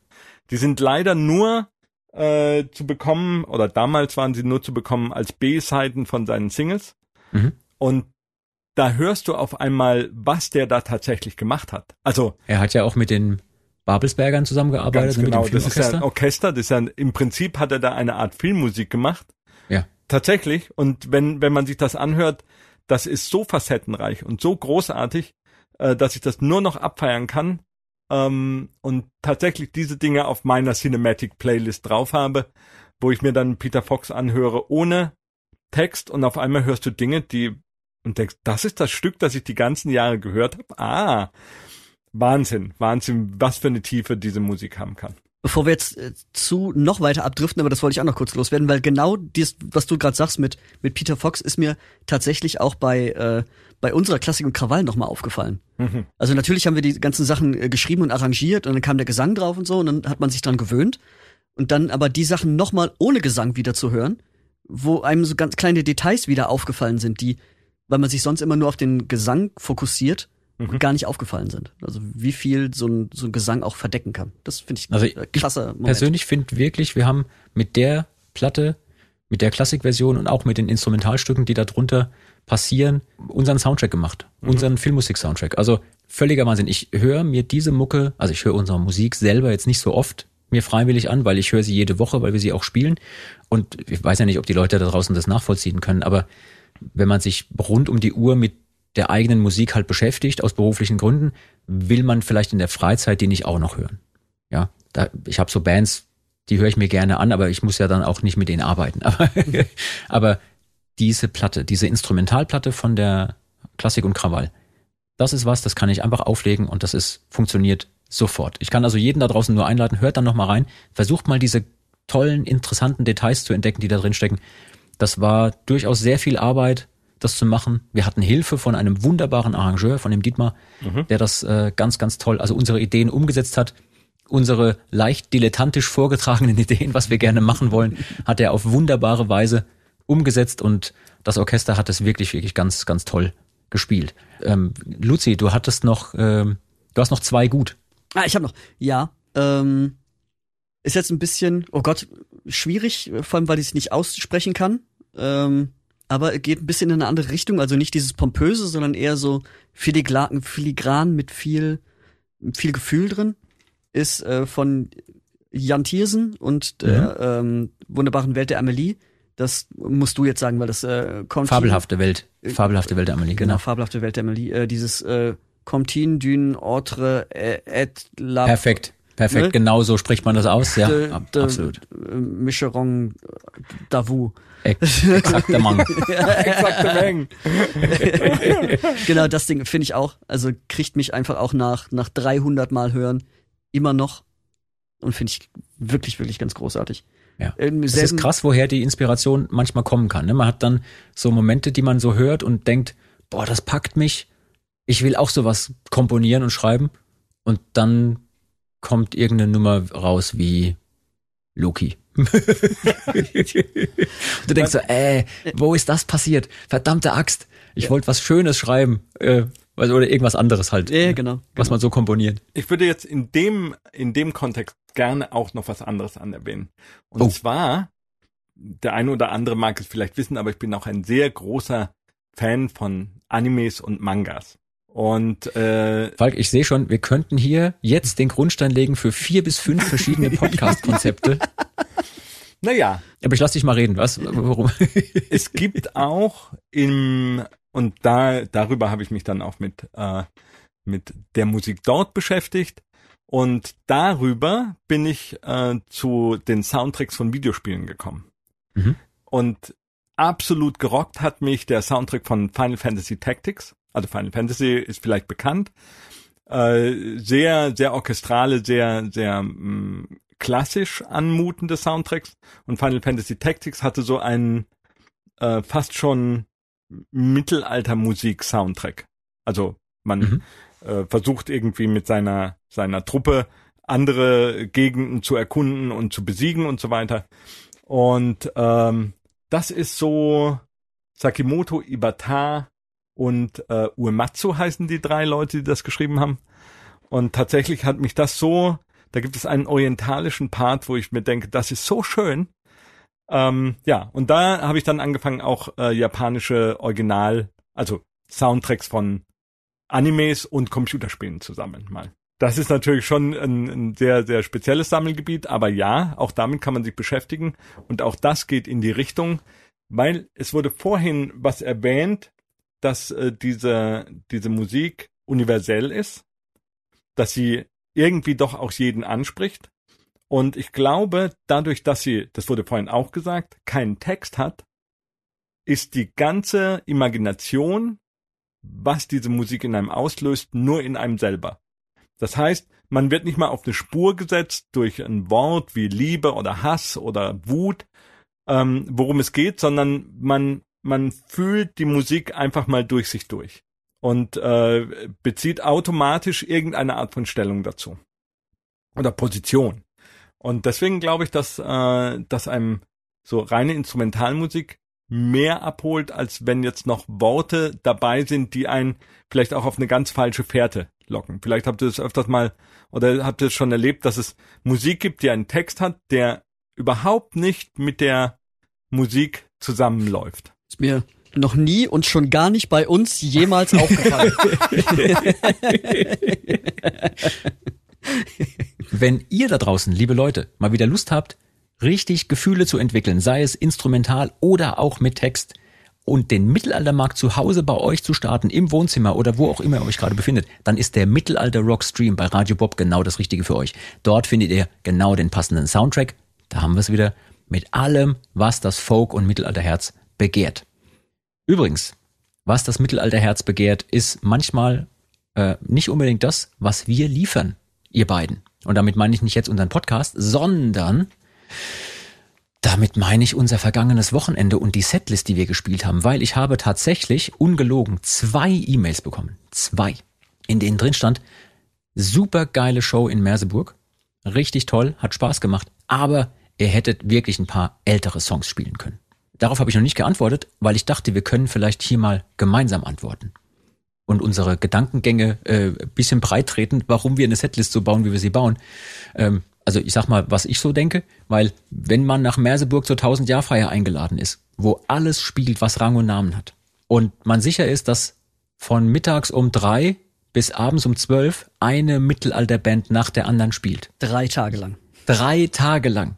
Die sind leider nur äh, zu bekommen, oder damals waren sie nur zu bekommen als B-Seiten von seinen Singles. Mhm. Und da hörst du auf einmal, was der da tatsächlich gemacht hat. Also Er hat ja auch mit den Babelsbergern zusammengearbeitet, ganz genau, mit dem das ist ja ein. Orchester, das ist ja im Prinzip hat er da eine Art Filmmusik gemacht. Ja. Tatsächlich. Und wenn, wenn man sich das anhört, das ist so facettenreich und so großartig, äh, dass ich das nur noch abfeiern kann. Ähm, und tatsächlich diese Dinge auf meiner Cinematic Playlist drauf habe, wo ich mir dann Peter Fox anhöre ohne Text und auf einmal hörst du Dinge, die und denkst, das ist das Stück, das ich die ganzen Jahre gehört habe. Ah, Wahnsinn, Wahnsinn, was für eine Tiefe diese Musik haben kann. Bevor wir jetzt äh, zu noch weiter abdriften, aber das wollte ich auch noch kurz loswerden, weil genau dies, was du gerade sagst mit mit Peter Fox, ist mir tatsächlich auch bei äh, bei unserer Klassik und Krawall nochmal aufgefallen. Mhm. Also natürlich haben wir die ganzen Sachen äh, geschrieben und arrangiert und dann kam der Gesang drauf und so und dann hat man sich dran gewöhnt und dann aber die Sachen nochmal ohne Gesang wieder zu hören, wo einem so ganz kleine Details wieder aufgefallen sind, die, weil man sich sonst immer nur auf den Gesang fokussiert, Mhm. gar nicht aufgefallen sind. Also wie viel so ein, so ein Gesang auch verdecken kann. Das finde ich Also ein krasser Moment. Persönlich finde wirklich, wir haben mit der Platte, mit der Klassikversion und auch mit den Instrumentalstücken, die da drunter passieren, unseren Soundtrack gemacht. Unseren Filmmusik-Soundtrack. Also völliger Wahnsinn. Ich höre mir diese Mucke, also ich höre unsere Musik selber jetzt nicht so oft mir freiwillig an, weil ich höre sie jede Woche, weil wir sie auch spielen. Und ich weiß ja nicht, ob die Leute da draußen das nachvollziehen können, aber wenn man sich rund um die Uhr mit der eigenen Musik halt beschäftigt, aus beruflichen Gründen, will man vielleicht in der Freizeit die nicht auch noch hören. Ja, da, ich habe so Bands, die höre ich mir gerne an, aber ich muss ja dann auch nicht mit denen arbeiten. Aber, aber diese Platte, diese Instrumentalplatte von der Klassik und Krawall, das ist was, das kann ich einfach auflegen und das ist funktioniert sofort. Ich kann also jeden da draußen nur einladen, hört dann noch mal rein, versucht mal diese tollen, interessanten Details zu entdecken, die da drin stecken. Das war durchaus sehr viel Arbeit, das zu machen. Wir hatten Hilfe von einem wunderbaren Arrangeur, von dem Dietmar, der das äh, ganz, ganz toll, also unsere Ideen umgesetzt hat. Unsere leicht dilettantisch vorgetragenen Ideen, was wir gerne machen wollen, hat er auf wunderbare Weise umgesetzt und das Orchester hat es wirklich, wirklich ganz, ganz toll gespielt. Ähm, Luzi, du hattest noch, ähm, du hast noch zwei gut. Ah, ich habe noch. Ja, ähm, ist jetzt ein bisschen, oh Gott, schwierig, äh, vor allem weil ich es nicht aussprechen kann. Ähm, aber geht ein bisschen in eine andere Richtung, also nicht dieses pompöse, sondern eher so filigran, filigran mit viel, viel Gefühl drin. Ist äh, von Jan Thiersen und der ähm, wunderbaren Welt der Amelie. Das musst du jetzt sagen, weil das äh, kommt. Fabelhafte Welt, fabelhafte Welt der Amelie, Genau, genau. fabelhafte Welt der Amelie. Äh, dieses äh, Comptine d'une autre äh, et la Perfekt, perfekt, Ne? genau so spricht man das aus, ja, de, de, absolut. Mischeron d'Avoue. Ex exakter Mann. Exakte Mengen. Genau, das Ding finde ich auch. Also kriegt mich einfach auch nach, nach 300 Mal hören immer noch und finde ich wirklich, wirklich ganz großartig. Ja. Es ist krass, woher die Inspiration manchmal kommen kann. Ne? Man hat dann so Momente, die man so hört und denkt, boah, das packt mich. Ich will auch sowas komponieren und schreiben. Und dann kommt irgendeine Nummer raus wie Loki. du denkst so, äh, wo ist das passiert? Verdammte Axt. Ich wollte was Schönes schreiben. Äh, oder irgendwas anderes halt. Ja, äh, genau, Was man so komponiert. Ich würde jetzt in dem, in dem Kontext gerne auch noch was anderes anerwähnen. Und Oh. zwar, der eine oder andere mag es vielleicht wissen, aber ich bin auch ein sehr großer Fan von Animes und Mangas. Und äh, Falk, ich sehe schon, wir könnten hier jetzt den Grundstein legen für vier bis fünf verschiedene Podcast-Konzepte. Naja, Aber ich lass dich mal reden, was? Warum? es gibt auch im, und da, darüber habe ich mich dann auch mit, äh, mit der Musik dort beschäftigt. Und darüber bin ich äh, zu den Soundtracks von Videospielen gekommen. Mhm. Und absolut gerockt hat mich der Soundtrack von Final Fantasy Tactics. Also Final Fantasy ist vielleicht bekannt. Äh, sehr, sehr orchestrale, sehr, sehr mh, klassisch anmutende Soundtracks. Und Final Fantasy Tactics hatte so einen äh, fast schon Mittelalter-Musik-Soundtrack. Also man Mhm. äh, versucht irgendwie mit seiner, seiner Truppe andere Gegenden zu erkunden und zu besiegen und so weiter. Und ähm, das ist so Sakimoto Ibata und äh, Uematsu heißen die drei Leute, die das geschrieben haben. Und tatsächlich hat mich das so, da gibt es einen orientalischen Part, wo ich mir denke, das ist so schön. Ähm, ja, und da habe ich dann angefangen, auch äh, japanische Original, also Soundtracks von Animes und Computerspielen zu sammeln mal. Das ist natürlich schon ein, ein sehr, sehr spezielles Sammelgebiet, aber ja, auch damit kann man sich beschäftigen und auch das geht in die Richtung, weil es wurde vorhin was erwähnt, dass äh, diese, diese Musik universell ist, dass sie irgendwie doch auch jeden anspricht. Und ich glaube, dadurch, dass sie, das wurde vorhin auch gesagt, keinen Text hat, ist die ganze Imagination, was diese Musik in einem auslöst, nur in einem selber. Das heißt, man wird nicht mal auf eine Spur gesetzt durch ein Wort wie Liebe oder Hass oder Wut, ähm, worum es geht, sondern man, man fühlt die Musik einfach mal durch sich durch und äh, bezieht automatisch irgendeine Art von Stellung dazu oder Position. Und deswegen glaube ich, dass, äh, dass einem so reine Instrumentalmusik mehr abholt, als wenn jetzt noch Worte dabei sind, die einen vielleicht auch auf eine ganz falsche Fährte locken. Vielleicht habt ihr es öfters mal oder habt ihr es schon erlebt, dass es Musik gibt, die einen Text hat, der überhaupt nicht mit der Musik zusammenläuft. Ist mir noch nie und schon gar nicht bei uns jemals aufgefallen. Wenn ihr da draußen, liebe Leute, mal wieder Lust habt, richtig Gefühle zu entwickeln, sei es instrumental oder auch mit Text, und den Mittelaltermarkt zu Hause bei euch zu starten, im Wohnzimmer oder wo auch immer ihr euch gerade befindet, dann ist der Mittelalter Rock Stream bei Radio Bob genau das Richtige für euch. Dort findet ihr genau den passenden Soundtrack. Da haben wir es wieder mit allem, was das Folk- und Mittelalterherz begehrt. Übrigens, was das Mittelalterherz begehrt, ist manchmal äh, nicht unbedingt das, was wir liefern, ihr beiden. Und damit meine ich nicht jetzt unseren Podcast, sondern damit meine ich unser vergangenes Wochenende und die Setlist, die wir gespielt haben, weil ich habe tatsächlich ungelogen zwei E-Mails bekommen. Zwei. In denen drin stand, super geile Show in Merseburg. Richtig toll, hat Spaß gemacht, aber ihr hättet wirklich ein paar ältere Songs spielen können. Darauf habe ich noch nicht geantwortet, weil ich dachte, wir können vielleicht hier mal gemeinsam antworten und unsere Gedankengänge äh, bisschen breit treten, warum wir eine Setlist so bauen, wie wir sie bauen. Ähm, also ich sag mal, was ich so denke, weil wenn man nach Merseburg zur 1000 Jahr Feier eingeladen ist, wo alles spielt, was Rang und Namen hat, und man sicher ist, dass von mittags um drei bis abends um zwölf eine Mittelalterband nach der anderen spielt. Drei Tage lang. Drei Tage lang.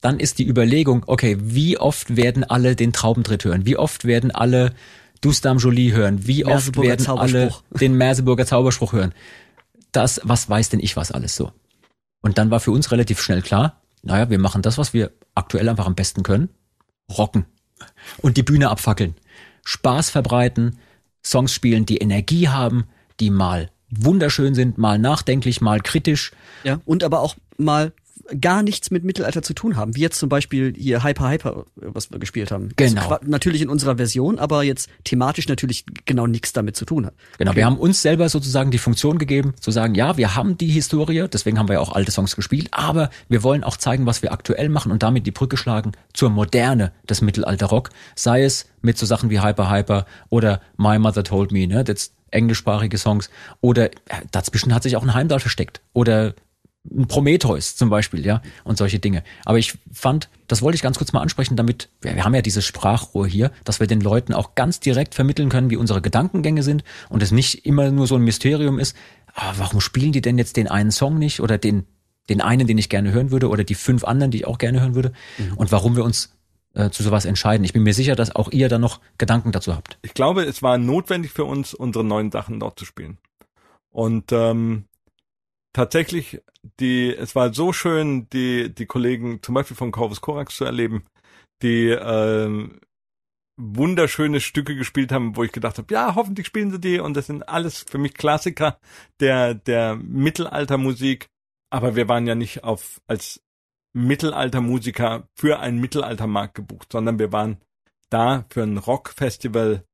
Dann ist die Überlegung, okay, wie oft werden alle den Traubentritt hören? Wie oft werden alle Dustam Jolie hören? Wie oft werden alle den Merseburger Zauberspruch hören? Das, was weiß denn ich was alles so? Und dann war für uns relativ schnell klar, naja, wir machen das, was wir aktuell einfach am besten können. Rocken. Und die Bühne abfackeln. Spaß verbreiten, Songs spielen, die Energie haben, die mal wunderschön sind, mal nachdenklich, mal kritisch. Ja. Und aber auch mal gar nichts mit Mittelalter zu tun haben. Wie jetzt zum Beispiel hier Hyper Hyper, was wir gespielt haben. Genau. Also natürlich in unserer Version, aber jetzt thematisch natürlich genau nichts damit zu tun hat. Genau, wir haben uns selber sozusagen die Funktion gegeben, zu sagen, ja, wir haben die Historie, deswegen haben wir ja auch alte Songs gespielt, aber wir wollen auch zeigen, was wir aktuell machen und damit die Brücke schlagen zur Moderne des Mittelalter-Rock, sei es mit so Sachen wie Hyper Hyper oder My Mother Told Me, ne, jetzt englischsprachige Songs oder äh, dazwischen hat sich auch ein Heimdall versteckt oder ein Prometheus zum Beispiel, ja, und solche Dinge. Aber ich fand, das wollte ich ganz kurz mal ansprechen, damit, wir, wir haben ja dieses Sprachrohr hier, dass wir den Leuten auch ganz direkt vermitteln können, wie unsere Gedankengänge sind und es nicht immer nur so ein Mysterium ist, ah, warum spielen die denn jetzt den einen Song nicht oder den den einen, den ich gerne hören würde oder die fünf anderen, die ich auch gerne hören würde und warum wir uns äh, zu sowas entscheiden. Ich bin mir sicher, dass auch ihr da noch Gedanken dazu habt. Ich glaube, es war notwendig für uns, unsere neuen Sachen dort zu spielen. Und ähm, tatsächlich, die, es war so schön, die, die Kollegen zum Beispiel von Corvus Corax zu erleben, die ähm, wunderschöne Stücke gespielt haben, wo ich gedacht habe, ja, hoffentlich spielen sie die und das sind alles für mich Klassiker der der Mittelaltermusik, aber wir waren ja nicht auf als Mittelaltermusiker für einen Mittelaltermarkt gebucht, sondern wir waren da für ein Rockfestival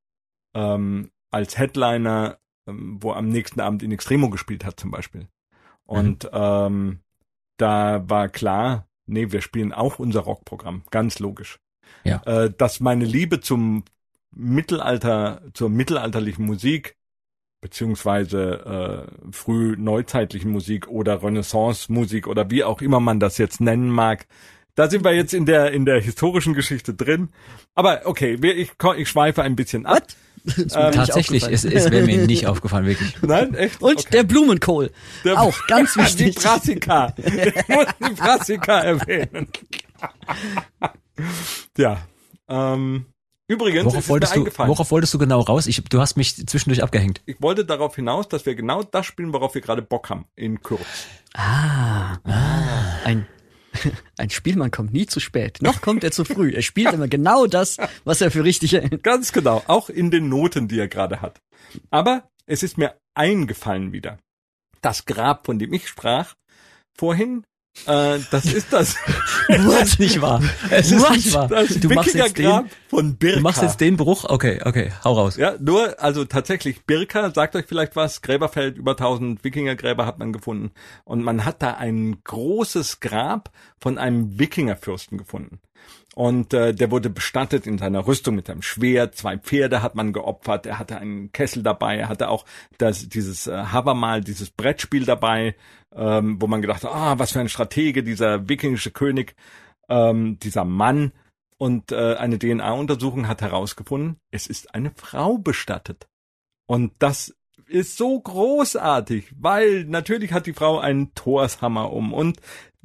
ähm, als Headliner, ähm, wo am nächsten Abend in Extremo gespielt hat zum Beispiel. Und ähm, da war klar, nee, wir spielen auch unser Rockprogramm, ganz logisch. Ja. Äh, dass meine Liebe zum Mittelalter, zur mittelalterlichen Musik, beziehungsweise äh, früh neuzeitlichen Musik oder Renaissance-Musik oder wie auch immer man das jetzt nennen mag, da sind wir jetzt in der in der historischen Geschichte drin. Aber okay, wir, ich, ich schweife ein bisschen ab. Ist mir nicht Tatsächlich, es, es wäre mir nicht aufgefallen, wirklich. Nein, echt? Und Okay. der Blumenkohl. Der- auch ganz Die wichtig. Brassica. Ich muss die Brassica erwähnen. ja. Ähm, übrigens, Worauf wolltest, du, worauf wolltest du genau raus? Ich, du hast mich zwischendurch abgehängt. Ich wollte darauf hinaus, dass wir genau das spielen, worauf wir gerade Bock haben. In Kürz. Ah, ein, ein Spielmann kommt nie zu spät. Noch kommt er zu früh. Er spielt immer genau das, was er für richtig hält. Ganz genau. Auch in den Noten, die er gerade hat. Aber es ist mir eingefallen wieder. Das Grab, von dem ich sprach, vorhin, äh, das ist das, Das ist nicht wahr. Es ist What? nicht wahr. das Du machst, jetzt den, von Birka. du machst jetzt den Bruch? Okay, okay, hau raus. Ja, nur, also tatsächlich, Birka, sagt euch vielleicht was, Gräberfeld, über 1000 Wikingergräber hat man gefunden. Und man hat da ein großes Grab von einem Wikingerfürsten gefunden. Und äh, der wurde bestattet in seiner Rüstung mit einem Schwert, zwei Pferde hat man geopfert, er hatte einen Kessel dabei, er hatte auch das, dieses äh, Habermal, dieses Brettspiel dabei, ähm, wo man gedacht hat, ah, was für ein Stratege, dieser wikingische König, ähm, dieser Mann. Und äh, eine DNA-Untersuchung hat herausgefunden, es ist eine Frau bestattet. Und das ist so großartig, weil natürlich hat die Frau einen Torshammer um und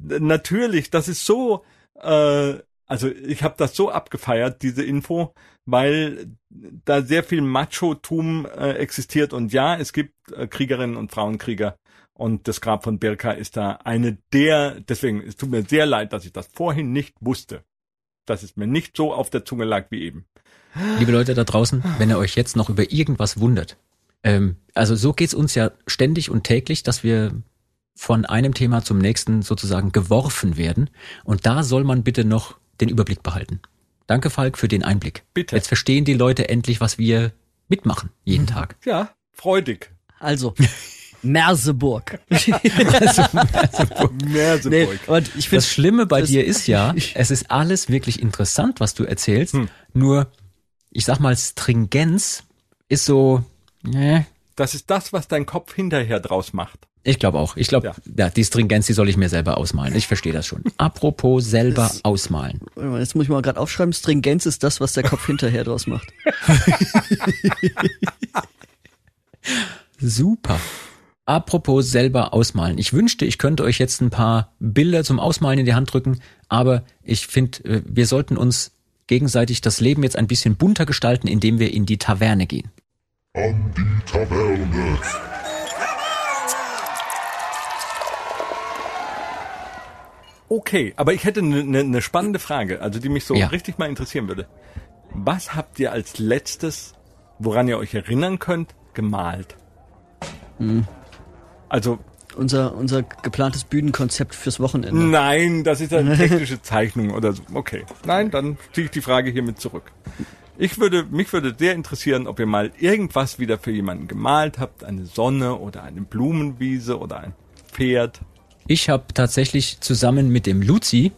äh, natürlich, das ist so, äh, also ich habe das so abgefeiert, diese Info, weil da sehr viel Macho-Tum äh, existiert und ja, es gibt äh, Kriegerinnen und Frauenkrieger und das Grab von Birka ist da eine der, deswegen, es tut mir sehr leid, dass ich das vorhin nicht wusste, dass es mir nicht so auf der Zunge lag wie eben. Liebe Leute da draußen, wenn ihr euch jetzt noch über irgendwas wundert, ähm, also so geht's uns ja ständig und täglich, dass wir von einem Thema zum nächsten sozusagen geworfen werden. Und da soll man bitte noch den Überblick behalten. Danke, Falk, für den Einblick. Bitte. Jetzt verstehen die Leute endlich, was wir mitmachen, jeden Tag. Ja, freudig. Also, Merseburg. nee, Merseburg. und ich finde, Das Schlimme bei das- dir ist ja, es ist alles wirklich interessant, was du erzählst. Hm. Nur, ich sag mal, Stringenz ist so, ne, Das ist das, was dein Kopf hinterher draus macht. Ich glaube auch. Ich glaube, Ja. ja. die Stringenz, die soll ich mir selber ausmalen. Ich verstehe das schon. Apropos selber ausmalen. warte mal, jetzt muss ich mal gerade aufschreiben, Stringenz ist das, was der Kopf hinterher draus macht. Super. Apropos selber ausmalen. Ich wünschte, ich könnte euch jetzt ein paar Bilder zum Ausmalen in die Hand drücken, aber ich finde, äh, wir sollten uns gegenseitig das Leben jetzt ein bisschen bunter gestalten, indem wir in die Taverne gehen. An die Taverne. Okay, aber ich hätte eine ne, ne spannende Frage, also die mich so Ja. richtig mal interessieren würde. Was habt ihr als letztes, woran ihr euch erinnern könnt, gemalt? Also, Unser, unser geplantes Bühnenkonzept fürs Wochenende. nein, das ist eine technische Zeichnung oder so. Okay. Nein, dann ziehe ich die Frage hiermit zurück. Ich würde, mich würde sehr interessieren, ob ihr mal irgendwas wieder für jemanden gemalt habt, eine Sonne oder eine Blumenwiese oder ein Pferd. Ich habe tatsächlich zusammen mit dem Luzi,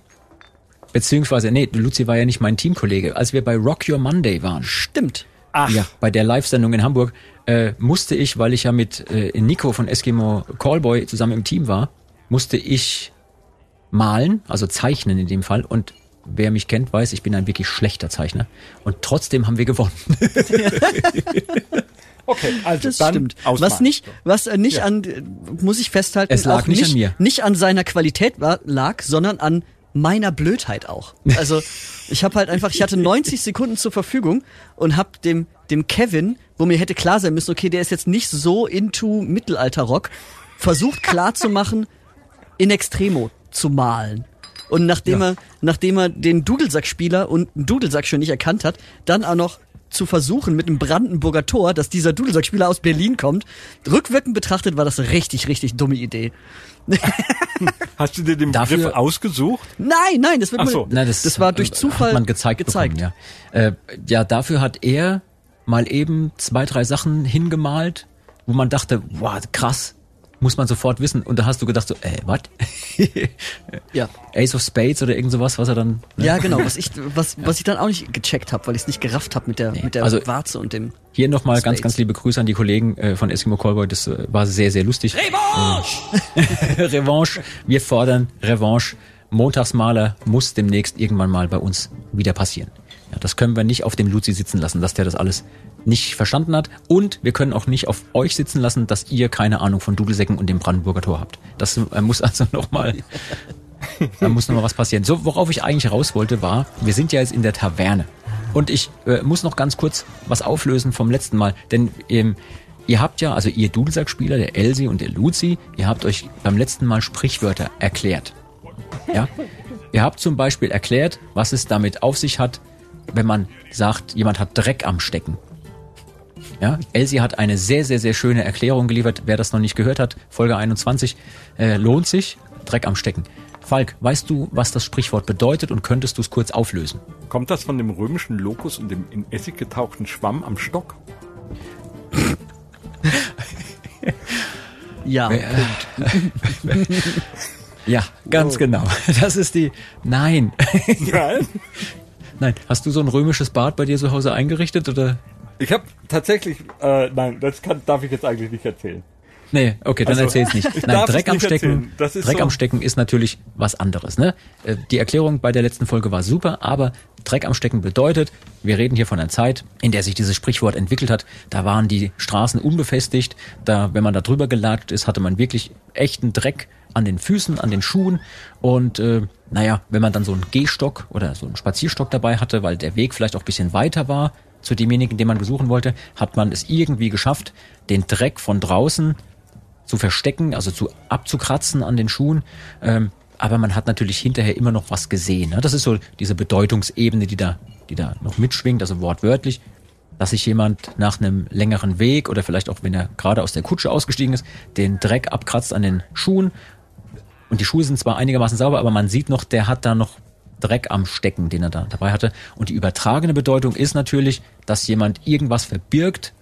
beziehungsweise, nee, Luzi war ja nicht mein Teamkollege, als wir bei Rock Your Monday waren. Stimmt. Ach, Ja, bei der Live-Sendung in Hamburg äh, musste ich, weil ich ja mit äh, Nico von Eskimo Callboy zusammen im Team war, musste ich malen, also zeichnen in dem Fall. Und wer mich kennt, weiß, ich bin ein wirklich schlechter Zeichner. Und trotzdem haben wir gewonnen. Okay, also Das dann stimmt. ausmachen. Was nicht, was äh, nicht Ja. an, äh, muss ich festhalten, Es lag auch nicht nicht, an mir. nicht an seiner Qualität war, lag, sondern an meiner Blödheit auch. Also ich habe halt einfach, ich hatte 90 Sekunden zur Verfügung und hab dem dem Kevin, wo mir hätte klar sein müssen, okay, der ist jetzt nicht so into Mittelalterrock, versucht klar zu machen, in Extremo zu malen. Und nachdem er, nachdem er den Dudelsackspieler und einen Dudelsack schon nicht erkannt hat, dann auch noch zu versuchen mit einem Brandenburger Tor, dass dieser Dudelsackspieler aus Berlin kommt. Rückwirkend betrachtet war das eine richtig, richtig dumme Idee. Hast du dir den Dafür- Begriff ausgesucht? Nein, nein, das wird so. Na, das, das war durch Zufall hat man gezeigt, gezeigt. Bekommen, ja. Äh, ja, dafür hat er mal eben zwei, drei Sachen hingemalt, wo man dachte, wow, krass, muss man sofort wissen. Und da hast du gedacht so, äh, was? Ja. Ace of Spades oder irgend sowas, was er dann... Ne? Ja, genau, was ich, was, was ich dann auch nicht gecheckt habe, weil ich es nicht gerafft habe mit der, mit der also- Warze und dem. Hier nochmal ganz, ganz liebe Grüße an die Kollegen äh, von Eskimo Callboy. Das äh, war sehr, sehr lustig. Revanche! Revanche. Wir fordern Revanche. Montagsmaler muss demnächst irgendwann mal bei uns wieder passieren. Ja, das können wir nicht auf dem Luzi sitzen lassen, dass der das alles nicht verstanden hat. Und wir können auch nicht auf euch sitzen lassen, dass ihr keine Ahnung von Dudelsäcken und dem Brandenburger Tor habt. Das äh, muss also nochmal da muss noch mal was passieren. So, worauf ich eigentlich raus wollte, war, wir sind ja jetzt in der Taverne. Und ich äh, muss noch ganz kurz was auflösen vom letzten Mal. Denn ähm, ihr habt ja, also ihr Dudelsackspieler, der Elsie und der Luzi, ihr habt euch beim letzten Mal Sprichwörter erklärt. Ja? Ihr habt zum Beispiel erklärt, was es damit auf sich hat, wenn man sagt, jemand hat Dreck am Stecken. Ja, Elsie hat eine sehr, sehr, sehr schöne Erklärung geliefert. Wer das noch nicht gehört hat, Folge 21, äh, lohnt sich. Dreck am Stecken. Falk, weißt du, was das Sprichwort bedeutet und könntest du es kurz auflösen? Kommt das von dem römischen Lokus und dem in Essig getauchten Schwamm am Stock? Ja, Ja, ganz genau. Das ist die. Nein. Nein. Nein. Hast du so ein römisches Bad bei dir zu Hause eingerichtet oder? Ich habe tatsächlich, äh, nein, das kann, darf ich jetzt eigentlich nicht erzählen. Nee, okay, dann Also, erzähl's nicht. ich Nein, Dreck am nicht Stecken. Das ist Dreck so- am Stecken ist natürlich was anderes, ne? Äh, Die Erklärung bei der letzten Folge war super, aber Dreck am Stecken bedeutet, wir reden hier von einer Zeit, in der sich dieses Sprichwort entwickelt hat. Da waren die Straßen unbefestigt. Da, wenn man da drüber gelatscht ist, hatte man wirklich echten Dreck an den Füßen, an den Schuhen. Und äh, naja, wenn man dann so einen Gehstock oder so einen Spazierstock dabei hatte, weil der Weg vielleicht auch ein bisschen weiter war zu demjenigen, den man besuchen wollte, hat man es irgendwie geschafft, den Dreck von draußen zu verstecken, also zu abzukratzen an den Schuhen. Ähm, aber man hat natürlich hinterher immer noch was gesehen. Ne? Das ist so diese Bedeutungsebene, die da, die da noch mitschwingt, also wortwörtlich, dass sich jemand nach einem längeren Weg oder vielleicht auch, wenn er gerade aus der Kutsche ausgestiegen ist, den Dreck abkratzt an den Schuhen. Und die Schuhe sind zwar einigermaßen sauber, aber man sieht noch, der hat da noch Dreck am Stecken, den er da dabei hatte. Und die übertragene Bedeutung ist natürlich, dass jemand irgendwas verbirgt,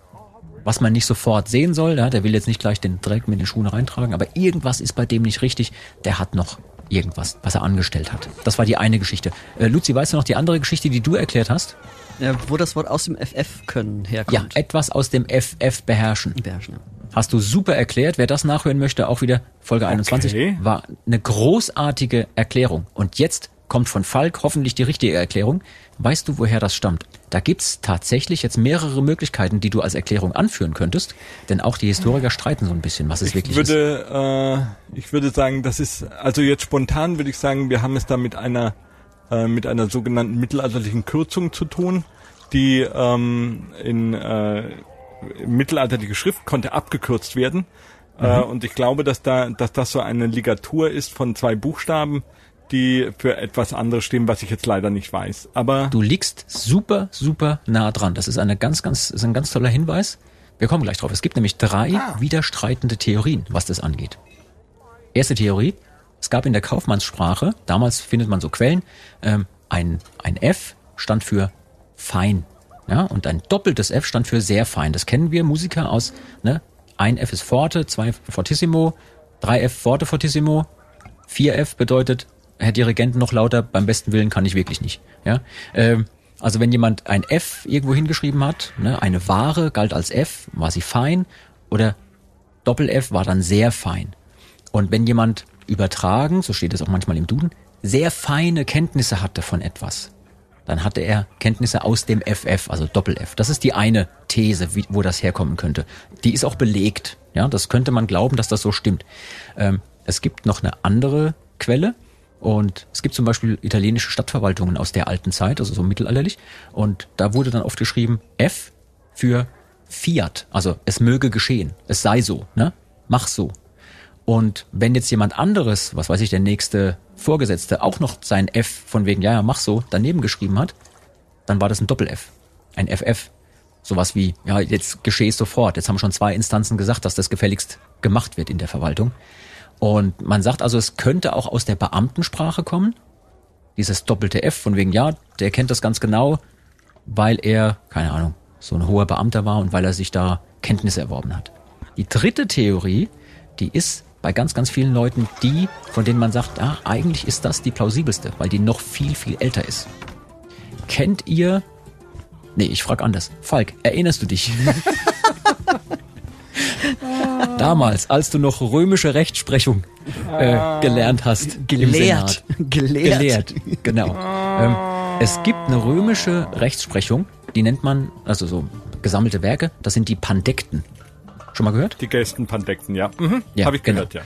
was man nicht sofort sehen soll. Ja, der will jetzt nicht gleich den Dreck mit den Schuhen reintragen, aber irgendwas ist bei dem nicht richtig. Der hat noch irgendwas, was er angestellt hat. Das war die eine Geschichte. Äh, Luzi, weißt du noch die andere Geschichte, die du erklärt hast? ja, wo das Wort aus dem FF können Ja, herkommt. etwas aus dem FF beherrschen. Beherrschen. Hast du super erklärt. Wer das nachhören möchte, auch wieder Folge 21, Okay. war eine großartige Erklärung. Und jetzt kommt von Falk hoffentlich die richtige Erklärung. Weißt du, woher das stammt? Da gibt's tatsächlich jetzt mehrere Möglichkeiten, die du als Erklärung anführen könntest. Denn auch die Historiker streiten so ein bisschen, was es Ich wirklich ist. würde, äh, ich würde sagen, das ist, also jetzt spontan würde ich sagen, wir haben es da mit einer, äh, mit einer sogenannten mittelalterlichen Kürzung zu tun, die ähm, in äh, mittelalterliche Schrift konnte abgekürzt werden. Äh, und ich glaube, dass da, dass das so eine Ligatur ist von zwei Buchstaben, die für etwas anderes stehen, was ich jetzt leider nicht weiß. Aber Du liegst super, super nah dran. Das ist eine ganz, ganz, ist ein ganz toller Hinweis. Wir kommen gleich drauf. Es gibt nämlich drei widerstreitende Theorien, was das angeht. Erste Theorie. Es gab in der Kaufmannssprache, damals findet man so Quellen, ähm, ein, ein F stand für fein. Ja, und ein doppeltes F stand für sehr fein. Das kennen wir Musiker aus, ne? Ein F ist forte, zwei fortissimo, drei F forte fortissimo, 4F bedeutet, Herr Dirigent noch lauter, beim besten Willen kann ich wirklich nicht. Ja? Ähm, also wenn jemand ein F irgendwo hingeschrieben hat, ne, eine Ware galt als F, war sie fein, oder Doppel-F war dann sehr fein. Und wenn jemand übertragen, so steht es auch manchmal im Duden, sehr feine Kenntnisse hatte von etwas, dann hatte er Kenntnisse aus dem FF, also Doppel-F. Das ist die eine These, wie, wo das herkommen könnte. Die ist auch belegt. Ja, das könnte man glauben, dass das so stimmt. Ähm, es gibt noch eine andere Quelle. Und es gibt zum Beispiel italienische Stadtverwaltungen aus der alten Zeit, also so mittelalterlich. Und da wurde dann oft geschrieben F für Fiat, also es möge geschehen, es sei so, ne? Mach so. Und wenn jetzt jemand anderes, was weiß ich, der nächste Vorgesetzte auch noch sein F von wegen, ja, ja, mach so, daneben geschrieben hat, dann war das ein Doppel-F, ein FF. Sowas wie, ja, jetzt geschehe es sofort. Jetzt haben schon zwei Instanzen gesagt, dass das gefälligst gemacht wird in der Verwaltung. Und man sagt also, es könnte auch aus der Beamtensprache kommen. Dieses doppelte F von wegen, ja, der kennt das ganz genau, weil er, keine Ahnung, so ein hoher Beamter war und weil er sich da Kenntnisse erworben hat. Die dritte Theorie, die ist bei ganz, ganz vielen Leuten die, von denen man sagt, ah, eigentlich ist das die plausibelste, weil die noch viel, viel älter ist. Kennt ihr, nee, ich frag anders. Falk, erinnerst du dich? Damals, als du noch römische Rechtsprechung äh, gelernt hast. Gelehrt. Gelehrt. Gelehrt, genau. Ähm, es gibt eine römische Rechtsprechung, die nennt man, also so gesammelte Werke, das sind die Pandekten. Schon mal gehört? Die Gästenpandekten, ja. Mhm. Ja, Habe ich genau. gehört, ja.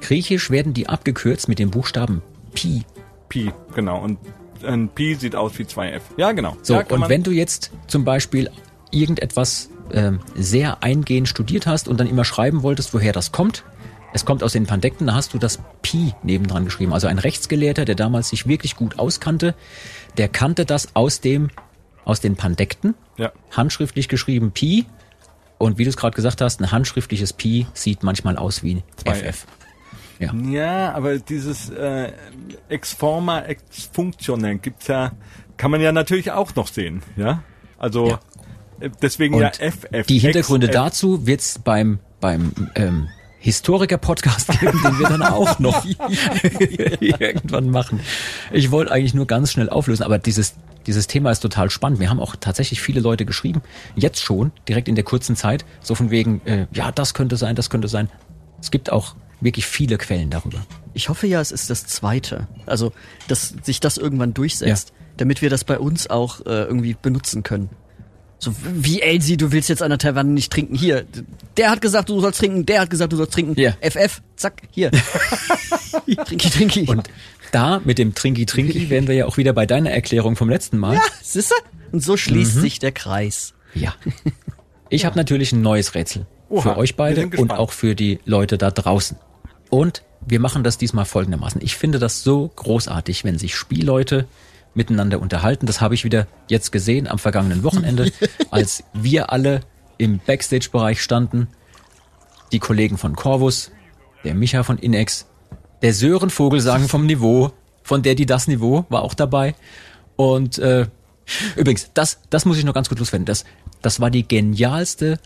Griechisch werden die abgekürzt mit dem Buchstaben Pi. Pi, genau. Und ein Pi sieht aus wie 2F. Ja, genau. So, ja, und wenn du jetzt zum Beispiel irgendetwas ähm, sehr eingehend studiert hast und dann immer schreiben wolltest, woher das kommt, es kommt aus den Pandekten, da hast du das Pi nebendran geschrieben. Also ein Rechtsgelehrter, der damals sich wirklich gut auskannte, der kannte das aus dem, aus den Pandekten, Ja. handschriftlich geschrieben Pi. Und wie du es gerade gesagt hast, ein handschriftliches Pi sieht manchmal aus wie Zwei FF. Ja. Ja, aber dieses äh, ex forma, ex functionem gibt's ja, kann man ja natürlich auch noch sehen, ja. Also Ja. Deswegen Und ja FF. Die Hintergründe dazu wird's beim, beim ähm, Historiker-Podcast geben, den wir dann auch noch irgendwann machen. Ich wollte eigentlich nur ganz schnell auflösen, aber dieses, dieses Thema ist total spannend. Wir haben auch tatsächlich viele Leute geschrieben, jetzt schon, direkt in der kurzen Zeit, so von wegen, äh, ja, das könnte sein, das könnte sein. Es gibt auch wirklich viele Quellen darüber. Ich hoffe ja, es ist das zweite. Also, dass sich das irgendwann durchsetzt, damit wir das bei uns auch äh, irgendwie benutzen können. So wie Elsie, du willst jetzt an der Taverne nicht trinken. Hier, der hat gesagt, du sollst trinken, der hat gesagt, du sollst trinken. Ja. FF, zack, hier. trinki, trinki. Und da mit dem Trinki Trinki wären wir ja auch wieder bei deiner Erklärung vom letzten Mal. ja, siehste? Und so schließt Mhm. sich der Kreis. Ja. Ich habe natürlich ein neues Rätsel Oha, für euch beide und auch für die Leute da draußen. Und wir machen das diesmal folgendermaßen. Ich finde das so großartig, wenn sich Spielleute miteinander unterhalten. Das habe ich wieder jetzt gesehen am vergangenen Wochenende, als wir alle im Backstage-Bereich standen. Die Kollegen von Corvus, der Micha von Inex, der Sören Vogelsang vom Niveau, von der die das Niveau war auch dabei. Und äh, übrigens, das, das muss ich noch ganz gut loswerden. Das, das war die genialste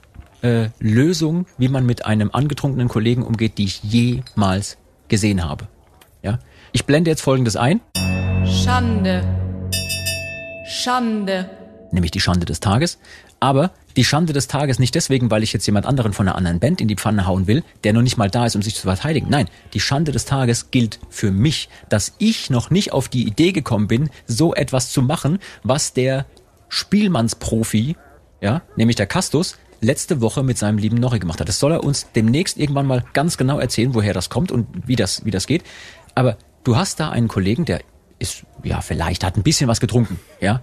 äh, Lösung, wie man mit einem angetrunkenen Kollegen umgeht, die ich jemals gesehen habe. Ja, ich blende jetzt Folgendes ein, Schande. Schande. nämlich die Schande des Tages. Aber die Schande des Tages nicht deswegen, weil ich jetzt jemand anderen von einer anderen Band in die Pfanne hauen will, der noch nicht mal da ist, um sich zu verteidigen. Nein, die Schande des Tages gilt für mich, dass ich noch nicht auf die Idee gekommen bin, so etwas zu machen, was der Spielmannsprofi, ja, nämlich der Castus, letzte Woche mit seinem lieben Norri gemacht hat. Das soll er uns demnächst irgendwann mal ganz genau erzählen, woher das kommt und wie das, wie das geht. Aber du hast da einen Kollegen, der ist, ja, vielleicht hat ein bisschen was getrunken, ja,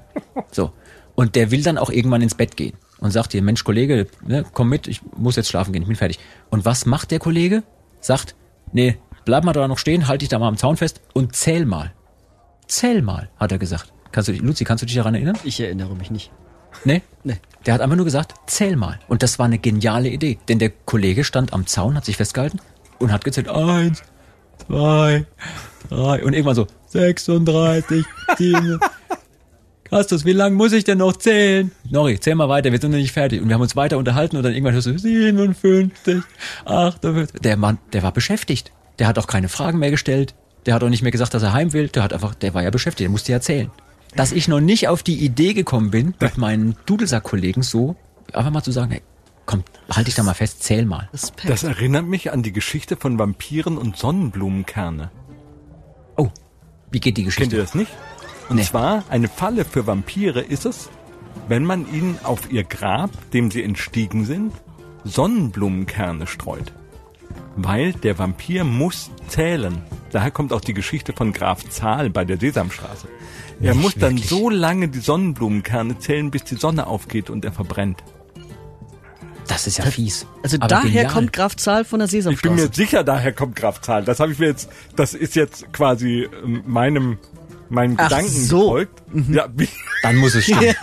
so. Und der will dann auch irgendwann ins Bett gehen und sagt dir, Mensch, Kollege, ne, komm mit, ich muss jetzt schlafen gehen, ich bin fertig. Und was macht der Kollege? Sagt, nee, bleib mal da noch stehen, halt dich da mal am Zaun fest und zähl mal. Zähl mal, hat er gesagt. Kannst du dich, Luzi, kannst du dich daran erinnern? Ich erinnere mich nicht. Nee? Nee. Der hat einfach nur gesagt, zähl mal. Und das war eine geniale Idee. Denn der Kollege stand am Zaun, hat sich festgehalten und hat gezählt, eins, zwei, drei und irgendwann so, 36, 7. Kastus, wie lange muss ich denn noch zählen? Nori, zähl mal weiter, wir sind noch nicht fertig. Und wir haben uns weiter unterhalten und dann irgendwann hörst du 57, 58. Der Mann, der war beschäftigt. Der hat auch keine Fragen mehr gestellt. Der hat auch nicht mehr gesagt, dass er heim will. Der hat einfach, der war ja beschäftigt, der musste ja zählen. Dass ich noch nicht auf die Idee gekommen bin, mit meinen Dudelsack-Kollegen so einfach mal zu sagen, hey, komm, halt dich da mal fest, zähl mal. Respekt. Das erinnert mich an die Geschichte von Vampiren und Sonnenblumenkerne. Oh, wie geht die Kennt Geschichte? ihr das nicht? Und Nee. zwar eine Falle für Vampire ist es, wenn man ihnen auf ihr Grab, dem sie entstiegen sind, Sonnenblumenkerne streut. Weil der Vampir muss zählen. Daher kommt auch die Geschichte von Graf Zahl bei der Sesamstraße. Er Nicht muss dann wirklich. so lange die Sonnenblumenkerne zählen, bis die Sonne aufgeht und er verbrennt. Das ist ja fies. Also Aber daher genial. kommt Graf Zahl von der Ich bin Sesamstraße. mir sicher, daher kommt Graf Zahl. Das habe ich mir jetzt, das ist jetzt quasi ähm, meinem, meinen Ach Gedanken so. gefolgt. Ja, wie, Dann muss es stimmen.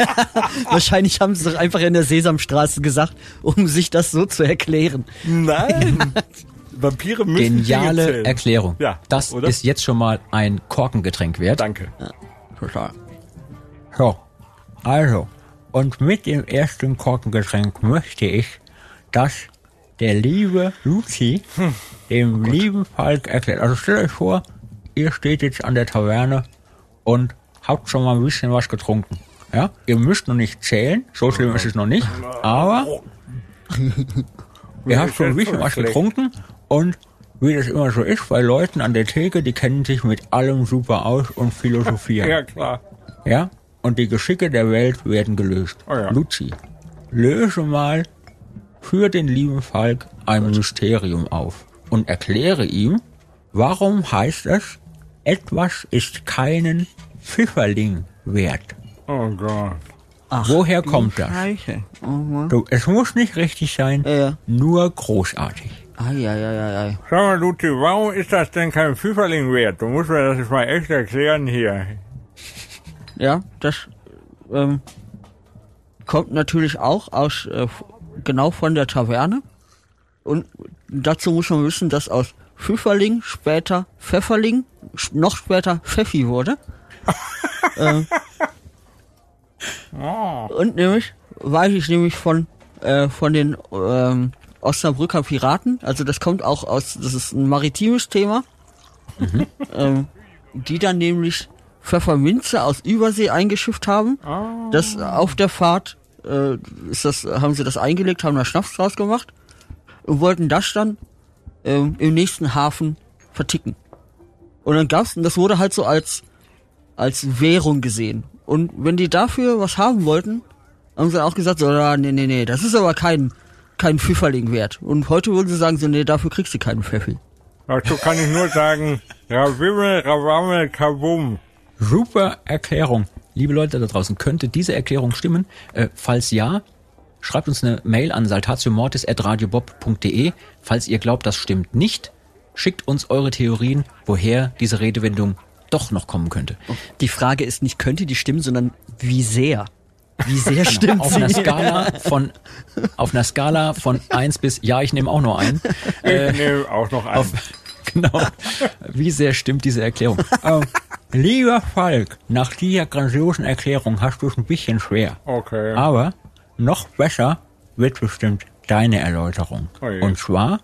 Wahrscheinlich haben sie es doch einfach in der Sesamstraße gesagt, um sich das so zu erklären. nein. Vampire müssen Geniale. Erklärung. Ja, das oder? ist jetzt schon mal ein Korkengetränk wert. Danke. So, also, und mit dem ersten Korkengetränk möchte ich, dass der liebe Luzi dem lieben Falk erklärt. Also stellt euch vor, ihr steht jetzt an der Taverne und habt schon mal ein bisschen was getrunken. Ja, ihr müsst noch nicht zählen, so schlimm ist es noch nicht, aber ihr habt schon ein bisschen was getrunken und wie das immer so ist bei Leuten an der Theke, die kennen sich mit allem super aus und philosophieren. Ja, klar. Ja? Und die Geschicke der Welt werden gelöst. Oh ja. Luzi, löse mal für den lieben Falk ein Mysterium auf und erkläre ihm, warum heißt es, etwas ist keinen Pfifferling wert. Oh Gott. Woher kommt das? Scheiße. Mann. Du, es muss nicht richtig sein, Ja. nur großartig. Ai, ai, ai, ai. Sag mal, Luzi, warum ist das denn kein Pfifferling wert? Du musst mir das jetzt mal echt erklären hier. Ja, das ähm, kommt natürlich auch aus äh, genau von der Taverne. Und dazu muss man wissen, dass aus Pfifferling später Pfefferling, noch später Pfeffi wurde. ähm, Und nämlich weiß ich nämlich von äh, von den ähm, Osnabrücker Piraten, also das kommt auch aus, das ist ein maritimes Thema, ähm, die dann nämlich Pfefferminze aus Übersee eingeschifft haben. Das auf der Fahrt äh, ist das, haben sie das eingelegt, haben da Schnaps draus gemacht und wollten das dann ähm, im nächsten Hafen verticken. Und dann gab's, und das wurde halt so als als Währung gesehen. Und wenn die dafür was haben wollten, haben sie auch gesagt, so, ja, nee, nee, nee, das ist aber kein, kein Pfifferling wert. Und heute würden sie sagen, so, nee, dafür kriegst du keinen Pfeffi. Dazu kann ich nur sagen, Ravimmel, Ravammel, Kabum. Super Erklärung. Liebe Leute da draußen, könnte diese Erklärung stimmen? Äh, falls ja, schreibt uns eine Mail an saltatiomortis.radiobob.de. Falls ihr glaubt, das stimmt nicht, schickt uns eure Theorien, woher diese Redewendung doch noch kommen könnte. Die Frage ist nicht, könnte die stimmen, sondern wie sehr. Wie sehr stimmt Auf sie? einer Skala von auf einer Skala von eins bis ja, ich nehme auch nur ein. Ich nehme auch noch einen. Auf, genau. Wie sehr stimmt diese Erklärung? Ähm, lieber Falk, nach dieser grandiosen Erklärung hast du es ein bisschen schwer. Okay. Aber noch besser wird bestimmt deine Erläuterung. Oh. Und zwar,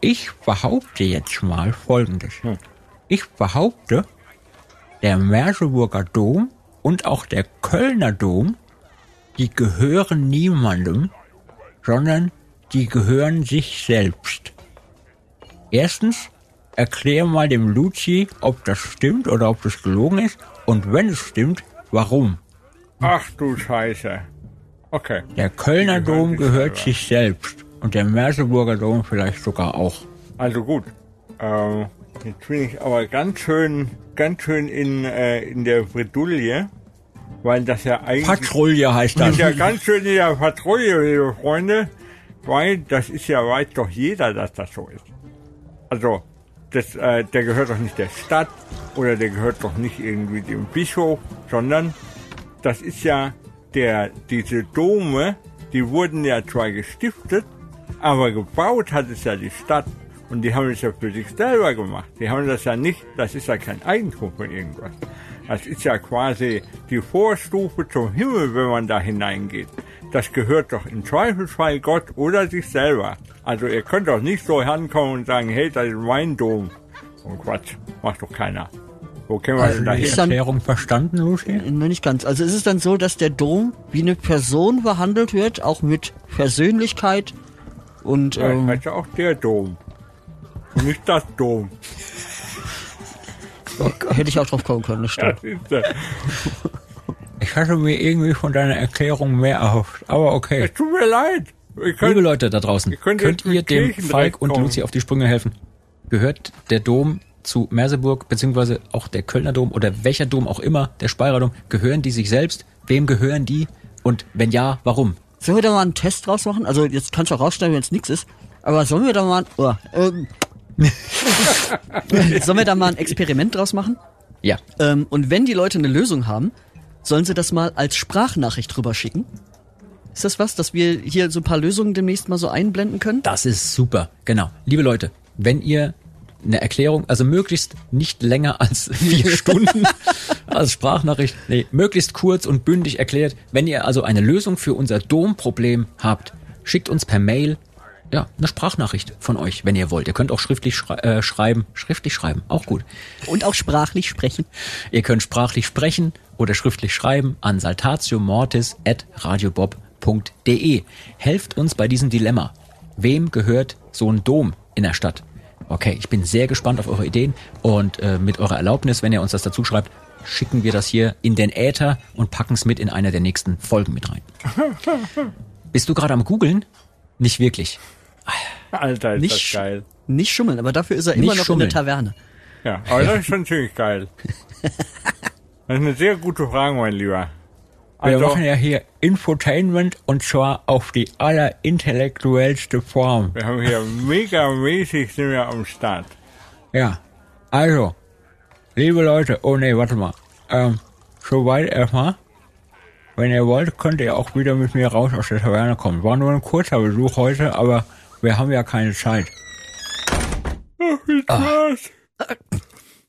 ich behaupte jetzt mal Folgendes. Ich behaupte, der Merseburger Dom und auch der Kölner Dom, die gehören niemandem, sondern die gehören sich selbst. Erstens, erklär mal dem Luci, ob das stimmt oder ob das gelogen ist und wenn es stimmt, warum. Ach du Scheiße. Okay. Der Kölner Dom gehört sich selbst und der Merseburger Dom vielleicht sogar auch. Also gut. Ähm, jetzt bin ich aber ganz schön, ganz schön in, äh, in der Bredouille, weil das ja eigentlich... Patrouille heißt das. ist ja ganz schön in der Patrouille, liebe Freunde, weil das ist ja, weiß doch jeder, dass das so ist. Also, das, äh, der gehört doch nicht der Stadt oder der gehört doch nicht irgendwie dem Bischof, sondern das ist ja der, diese Dome, die wurden ja zwar gestiftet, aber gebaut hat es ja die Stadt. Und die haben es ja für sich selber gemacht. Die haben das ja nicht, das ist ja kein Eigentum von irgendwas. Das ist ja quasi die Vorstufe zum Himmel, wenn man da hineingeht. Das gehört doch im Zweifelsfall Gott oder sich selber. Also ihr könnt doch nicht so herankommen und sagen, hey, das ist mein Dom. Und Quatsch, macht doch keiner. Wo können wir Hast denn da? Ist dann- Erklärung verstanden, Lucy? Noch nicht ganz. Also ist es dann so, dass der Dom wie eine Person behandelt wird, auch mit Persönlichkeit und Ja, ähm, das heißt ja auch der Dom. Und nicht das Dom. Hätte ich auch drauf kommen können, das stimmt. Ich hatte mir irgendwie von deiner Erklärung mehr erhofft, aber okay. Es tut mir leid. Ich kann, Liebe Leute da draußen, könnt könnt ihr dem Falk und kommen. Luzi auf die Sprünge helfen? Gehört der Dom zu Merseburg, beziehungsweise auch der Kölner Dom oder welcher Dom auch immer, der Speyerer Dom, gehören die sich selbst? Wem gehören die? Und wenn ja, warum? Sollen wir da mal einen Test draus machen? Also jetzt kannst du auch rausschneiden, wenn es nichts ist. Aber sollen wir da mal, oh, ähm, sollen wir da mal ein Experiment draus machen? Ja, Ähm, und wenn die Leute eine Lösung haben, sollen sie das mal als Sprachnachricht rüber schicken. Ist das was, dass wir hier so ein paar Lösungen demnächst mal so einblenden können? das ist super. Genau. Liebe Leute, wenn ihr eine Erklärung, also möglichst nicht länger als vier Stunden als Sprachnachricht, nee, möglichst kurz und bündig erklärt. Wenn ihr also eine Lösung für unser Domproblem habt, schickt uns per Mail ja, eine Sprachnachricht von euch, wenn ihr wollt. Ihr könnt auch schriftlich schrei äh, schreiben, schriftlich schreiben, auch gut. Und auch sprachlich sprechen. Ihr könnt sprachlich sprechen oder schriftlich schreiben an saltatiomortis@radiobob.de. Helft uns bei diesem Dilemma. Wem gehört so ein Dom in der Stadt? Okay, ich bin sehr gespannt auf eure Ideen und äh, mit eurer Erlaubnis, wenn ihr uns das dazu schreibt, schicken wir das hier in den Äther und packen es mit in einer der nächsten Folgen mit rein. Bist du gerade am googeln? Nicht wirklich. Alter, ist Nicht, das geil. nicht schummeln, aber dafür ist er Nicht immer noch schummeln. in der Taverne. Ja, aber das ist schon ziemlich geil. Das ist eine sehr gute Frage, mein Lieber. Wir Also, machen ja hier Infotainment und zwar auf die allerintellektuellste Form. wir haben hier megamäßig sind wir am Start. Ja, also, liebe Leute, oh nee, warte mal. Ähm, soweit erstmal. Wenn ihr wollt, könnt ihr auch wieder mit mir raus aus der Taverne kommen. War nur ein kurzer Besuch heute, aber wir haben ja keine Zeit. Was?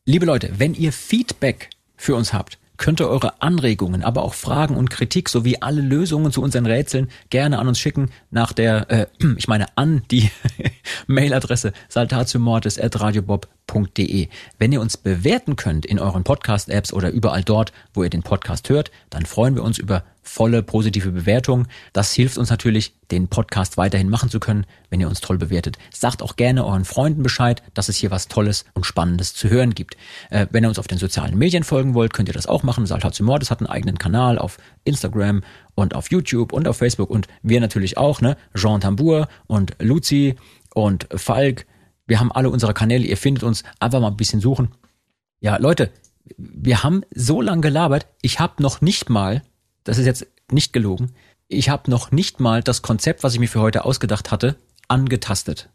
Liebe Leute, wenn ihr Feedback für uns habt, könnt ihr eure Anregungen, aber auch Fragen und Kritik sowie alle Lösungen zu unseren Rätseln gerne an uns schicken nach der, äh, ich meine an die Mailadresse saltatiomortis.radiobob.de. Wenn ihr uns bewerten könnt in euren Podcast-Apps oder überall dort, wo ihr den Podcast hört, dann freuen wir uns über volle positive Bewertungen. Das hilft uns natürlich, den Podcast weiterhin machen zu können, wenn ihr uns toll bewertet. Sagt auch gerne euren Freunden Bescheid, dass es hier was Tolles und Spannendes zu hören gibt. Äh, wenn ihr uns auf den sozialen Medien folgen wollt, könnt ihr das auch machen. Saltatio Mortis hat einen eigenen Kanal auf Instagram und auf YouTube und auf Facebook und wir natürlich auch, ne? Jean Tambour und Luzi und Falk. Wir haben alle unsere Kanäle. Ihr findet uns. Einfach mal ein bisschen suchen. Ja, Leute, wir haben so lange gelabert. Ich habe noch nicht mal, das ist jetzt nicht gelogen, ich habe noch nicht mal das Konzept, was ich mir für heute ausgedacht hatte, angetastet.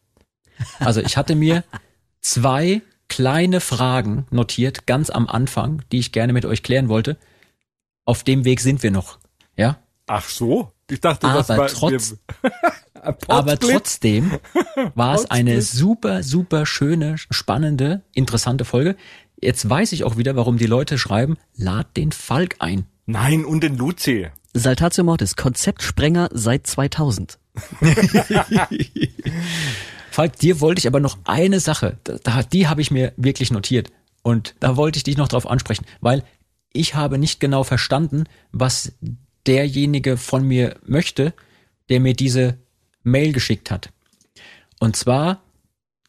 Also ich hatte mir zwei kleine Fragen notiert, ganz am Anfang, die ich gerne mit euch klären wollte. Auf dem Weg sind wir noch. Ja? Ach so? Ich dachte, das Aber war... trotz- Aber trotzdem war es eine super, super schöne, spannende, interessante Folge. Jetzt weiß ich auch wieder, warum die Leute schreiben, lad den Falk ein. Nein, und den Luzi. Saltatio Mortis, Konzeptsprenger seit 2000. Falk, dir wollte ich aber noch eine Sache, da, die habe ich mir wirklich notiert. Und da wollte ich dich noch drauf ansprechen, weil ich habe nicht genau verstanden, was derjenige von mir möchte, der mir diese Mail geschickt hat. Und zwar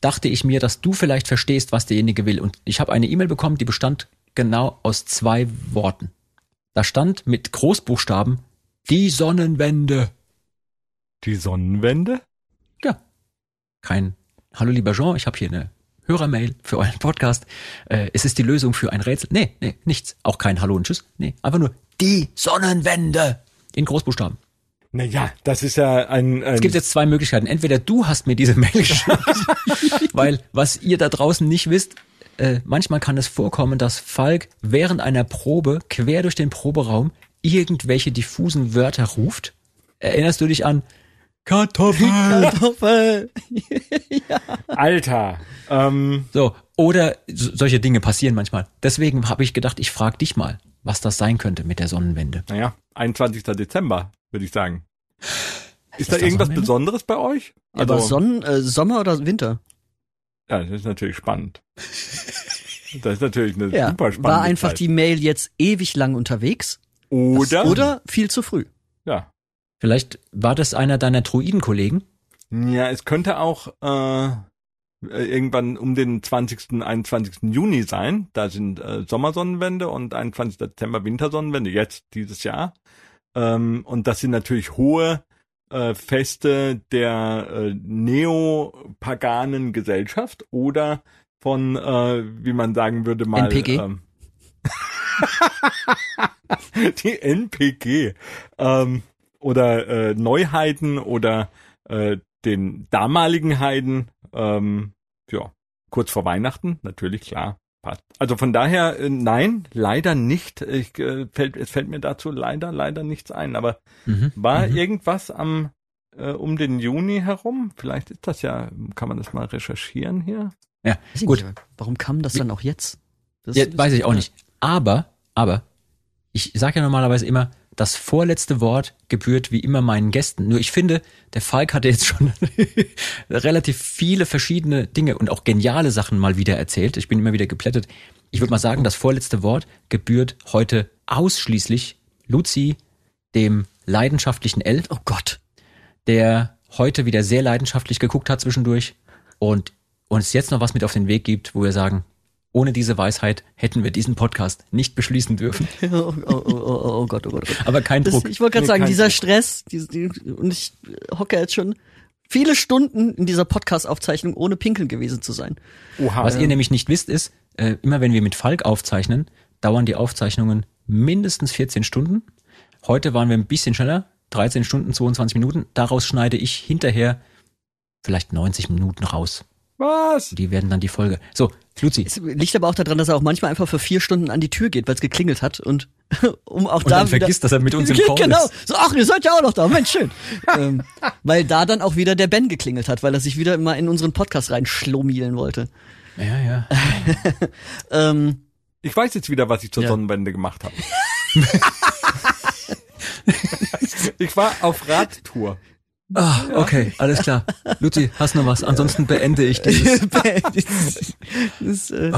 dachte ich mir, dass du vielleicht verstehst, was derjenige will. Und ich habe eine E-Mail bekommen, die bestand genau aus zwei Worten. Da stand mit Großbuchstaben die Sonnenwende. Die Sonnenwende? Ja. Kein Hallo lieber Jean, ich habe hier eine Hörermail für euren Podcast. Äh, es ist die Lösung für ein Rätsel. Nee, nee, nichts. Auch kein Hallo und Tschüss. Nee, einfach nur die Sonnenwende in Großbuchstaben. Naja, das ist ja ein... ein Es gibt jetzt zwei Möglichkeiten. Entweder du hast mir diese Mail geschickt, weil was ihr da draußen nicht wisst, äh, manchmal kann es vorkommen, dass Falk während einer Probe quer durch den Proberaum irgendwelche diffusen Wörter ruft. Erinnerst du dich an Kartoffel? Kartoffel! Alter. Ähm, So, oder so, solche Dinge passieren manchmal. Deswegen habe ich gedacht, ich frage dich mal, was das sein könnte mit der Sonnenwende. naja, 21. Dezember, würde ich sagen. Ist da das irgendwas Sonnenwende? Besonderes bei euch? Aber Sonnen, äh, Sommer oder Winter? Ja, das ist natürlich spannend. Das ist natürlich eine Ja. super spannende War einfach Zeit. die Mail jetzt ewig lang unterwegs? Oder? Oder viel zu früh? Ja. Vielleicht war das einer deiner Druidenkollegen? Ja, es könnte auch, äh, äh, irgendwann um den 20., 21. Juni sein. Da sind äh, Sommersonnenwende und 21. Dezember Wintersonnenwende, jetzt dieses Jahr. Ähm, und das sind natürlich hohe äh, Feste der äh, neopaganen Gesellschaft oder von, äh, wie man sagen würde, mal NPG? Ähm, die NPG ähm, oder äh, Neuheiten oder äh, den damaligen Heiden, ähm, ja, kurz vor Weihnachten, natürlich, klar, passt. Also von daher, äh, nein, leider nicht. Ich, äh, fällt, es fällt mir dazu leider, leider nichts ein. Aber Mhm. war Mhm. irgendwas am äh, um den Juni herum? Vielleicht ist das ja, kann man das mal recherchieren hier? Ja, gut. nicht, warum kam das dann auch jetzt? Das Ja, weiß ich auch nicht. Aber, aber, ich sage ja normalerweise immer, das vorletzte Wort gebührt wie immer meinen Gästen. Nur ich finde, der Falk hatte jetzt schon relativ viele verschiedene Dinge und auch geniale Sachen mal wieder erzählt. Ich bin immer wieder geplättet. Ich würde mal sagen, das vorletzte Wort gebührt heute ausschließlich Luzi, dem leidenschaftlichen L, Oh Gott. der heute wieder sehr leidenschaftlich geguckt hat zwischendurch und uns jetzt noch was mit auf den Weg gibt, wo wir sagen, ohne diese Weisheit hätten wir diesen Podcast nicht beschließen dürfen. Oh, oh, oh, oh, oh Gott, oh Gott, oh Gott. Aber kein Das, Druck. ich wollte gerade Nee, sagen, dieser Druck. Stress, die, die, und ich hocke jetzt schon viele Stunden in dieser Podcast-Aufzeichnung, ohne pinkeln gewesen zu sein. Oha. Was ihr nämlich nicht wisst, ist, äh, immer wenn wir mit Falk aufzeichnen, dauern die Aufzeichnungen mindestens 14 Stunden. Heute waren wir ein bisschen schneller, 13 Stunden, 22 Minuten. Daraus schneide ich hinterher vielleicht 90 Minuten raus. Was? Die werden dann die Folge. So, Luzi, Es liegt aber auch daran, dass er auch manchmal einfach für vier Stunden an die Tür geht, weil es geklingelt hat und um auch und da dann wieder, vergisst, dass er mit uns im Call genau. ist. So, ach, ihr seid ja auch noch da. Mensch, schön. ähm, weil da dann auch wieder der Ben geklingelt hat, weil er sich wieder mal in unseren Podcast reinschlomielen wollte. Ja, ja. Ähm, Ich weiß jetzt wieder, was ich zur Ja. Sonnenwende gemacht habe. ich war auf Radtour. Ah, okay, alles klar. Luzi, hast noch was? Ansonsten beende ich dieses. das, äh,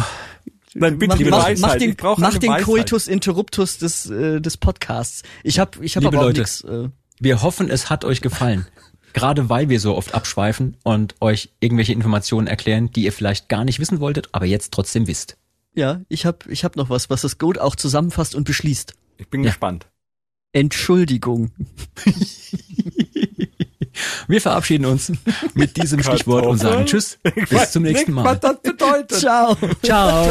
Nein, bitte mach, die mach, Weisheit. mach den, ich brauche mach den Weisheit. Coitus Interruptus des, äh, des Podcasts. Ich habe ich hab Liebe aber auch Leute. nix. Äh, Wir hoffen, es hat euch gefallen. Gerade weil wir so oft abschweifen und euch irgendwelche Informationen erklären, die ihr vielleicht gar nicht wissen wolltet, aber jetzt trotzdem wisst. ja, ich habe ich hab noch was, was das Goat auch zusammenfasst und beschließt. Ich bin Ja. gespannt. Entschuldigung. Wir verabschieden uns mit diesem Stichwort und sagen Tschüss. Bis zum nächsten Mal. was das bedeutet. Ciao. Ciao.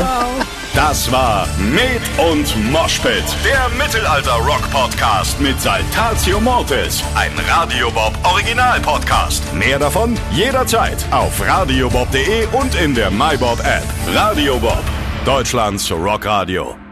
Das war Med und Moshpit, der Mittelalter-Rock-Podcast mit Saltatio Mortis, ein Radiobob Original-Podcast. Mehr davon jederzeit auf radiobob.de und in der MyBob-App. Radio Bob, Deutschlands Rockradio.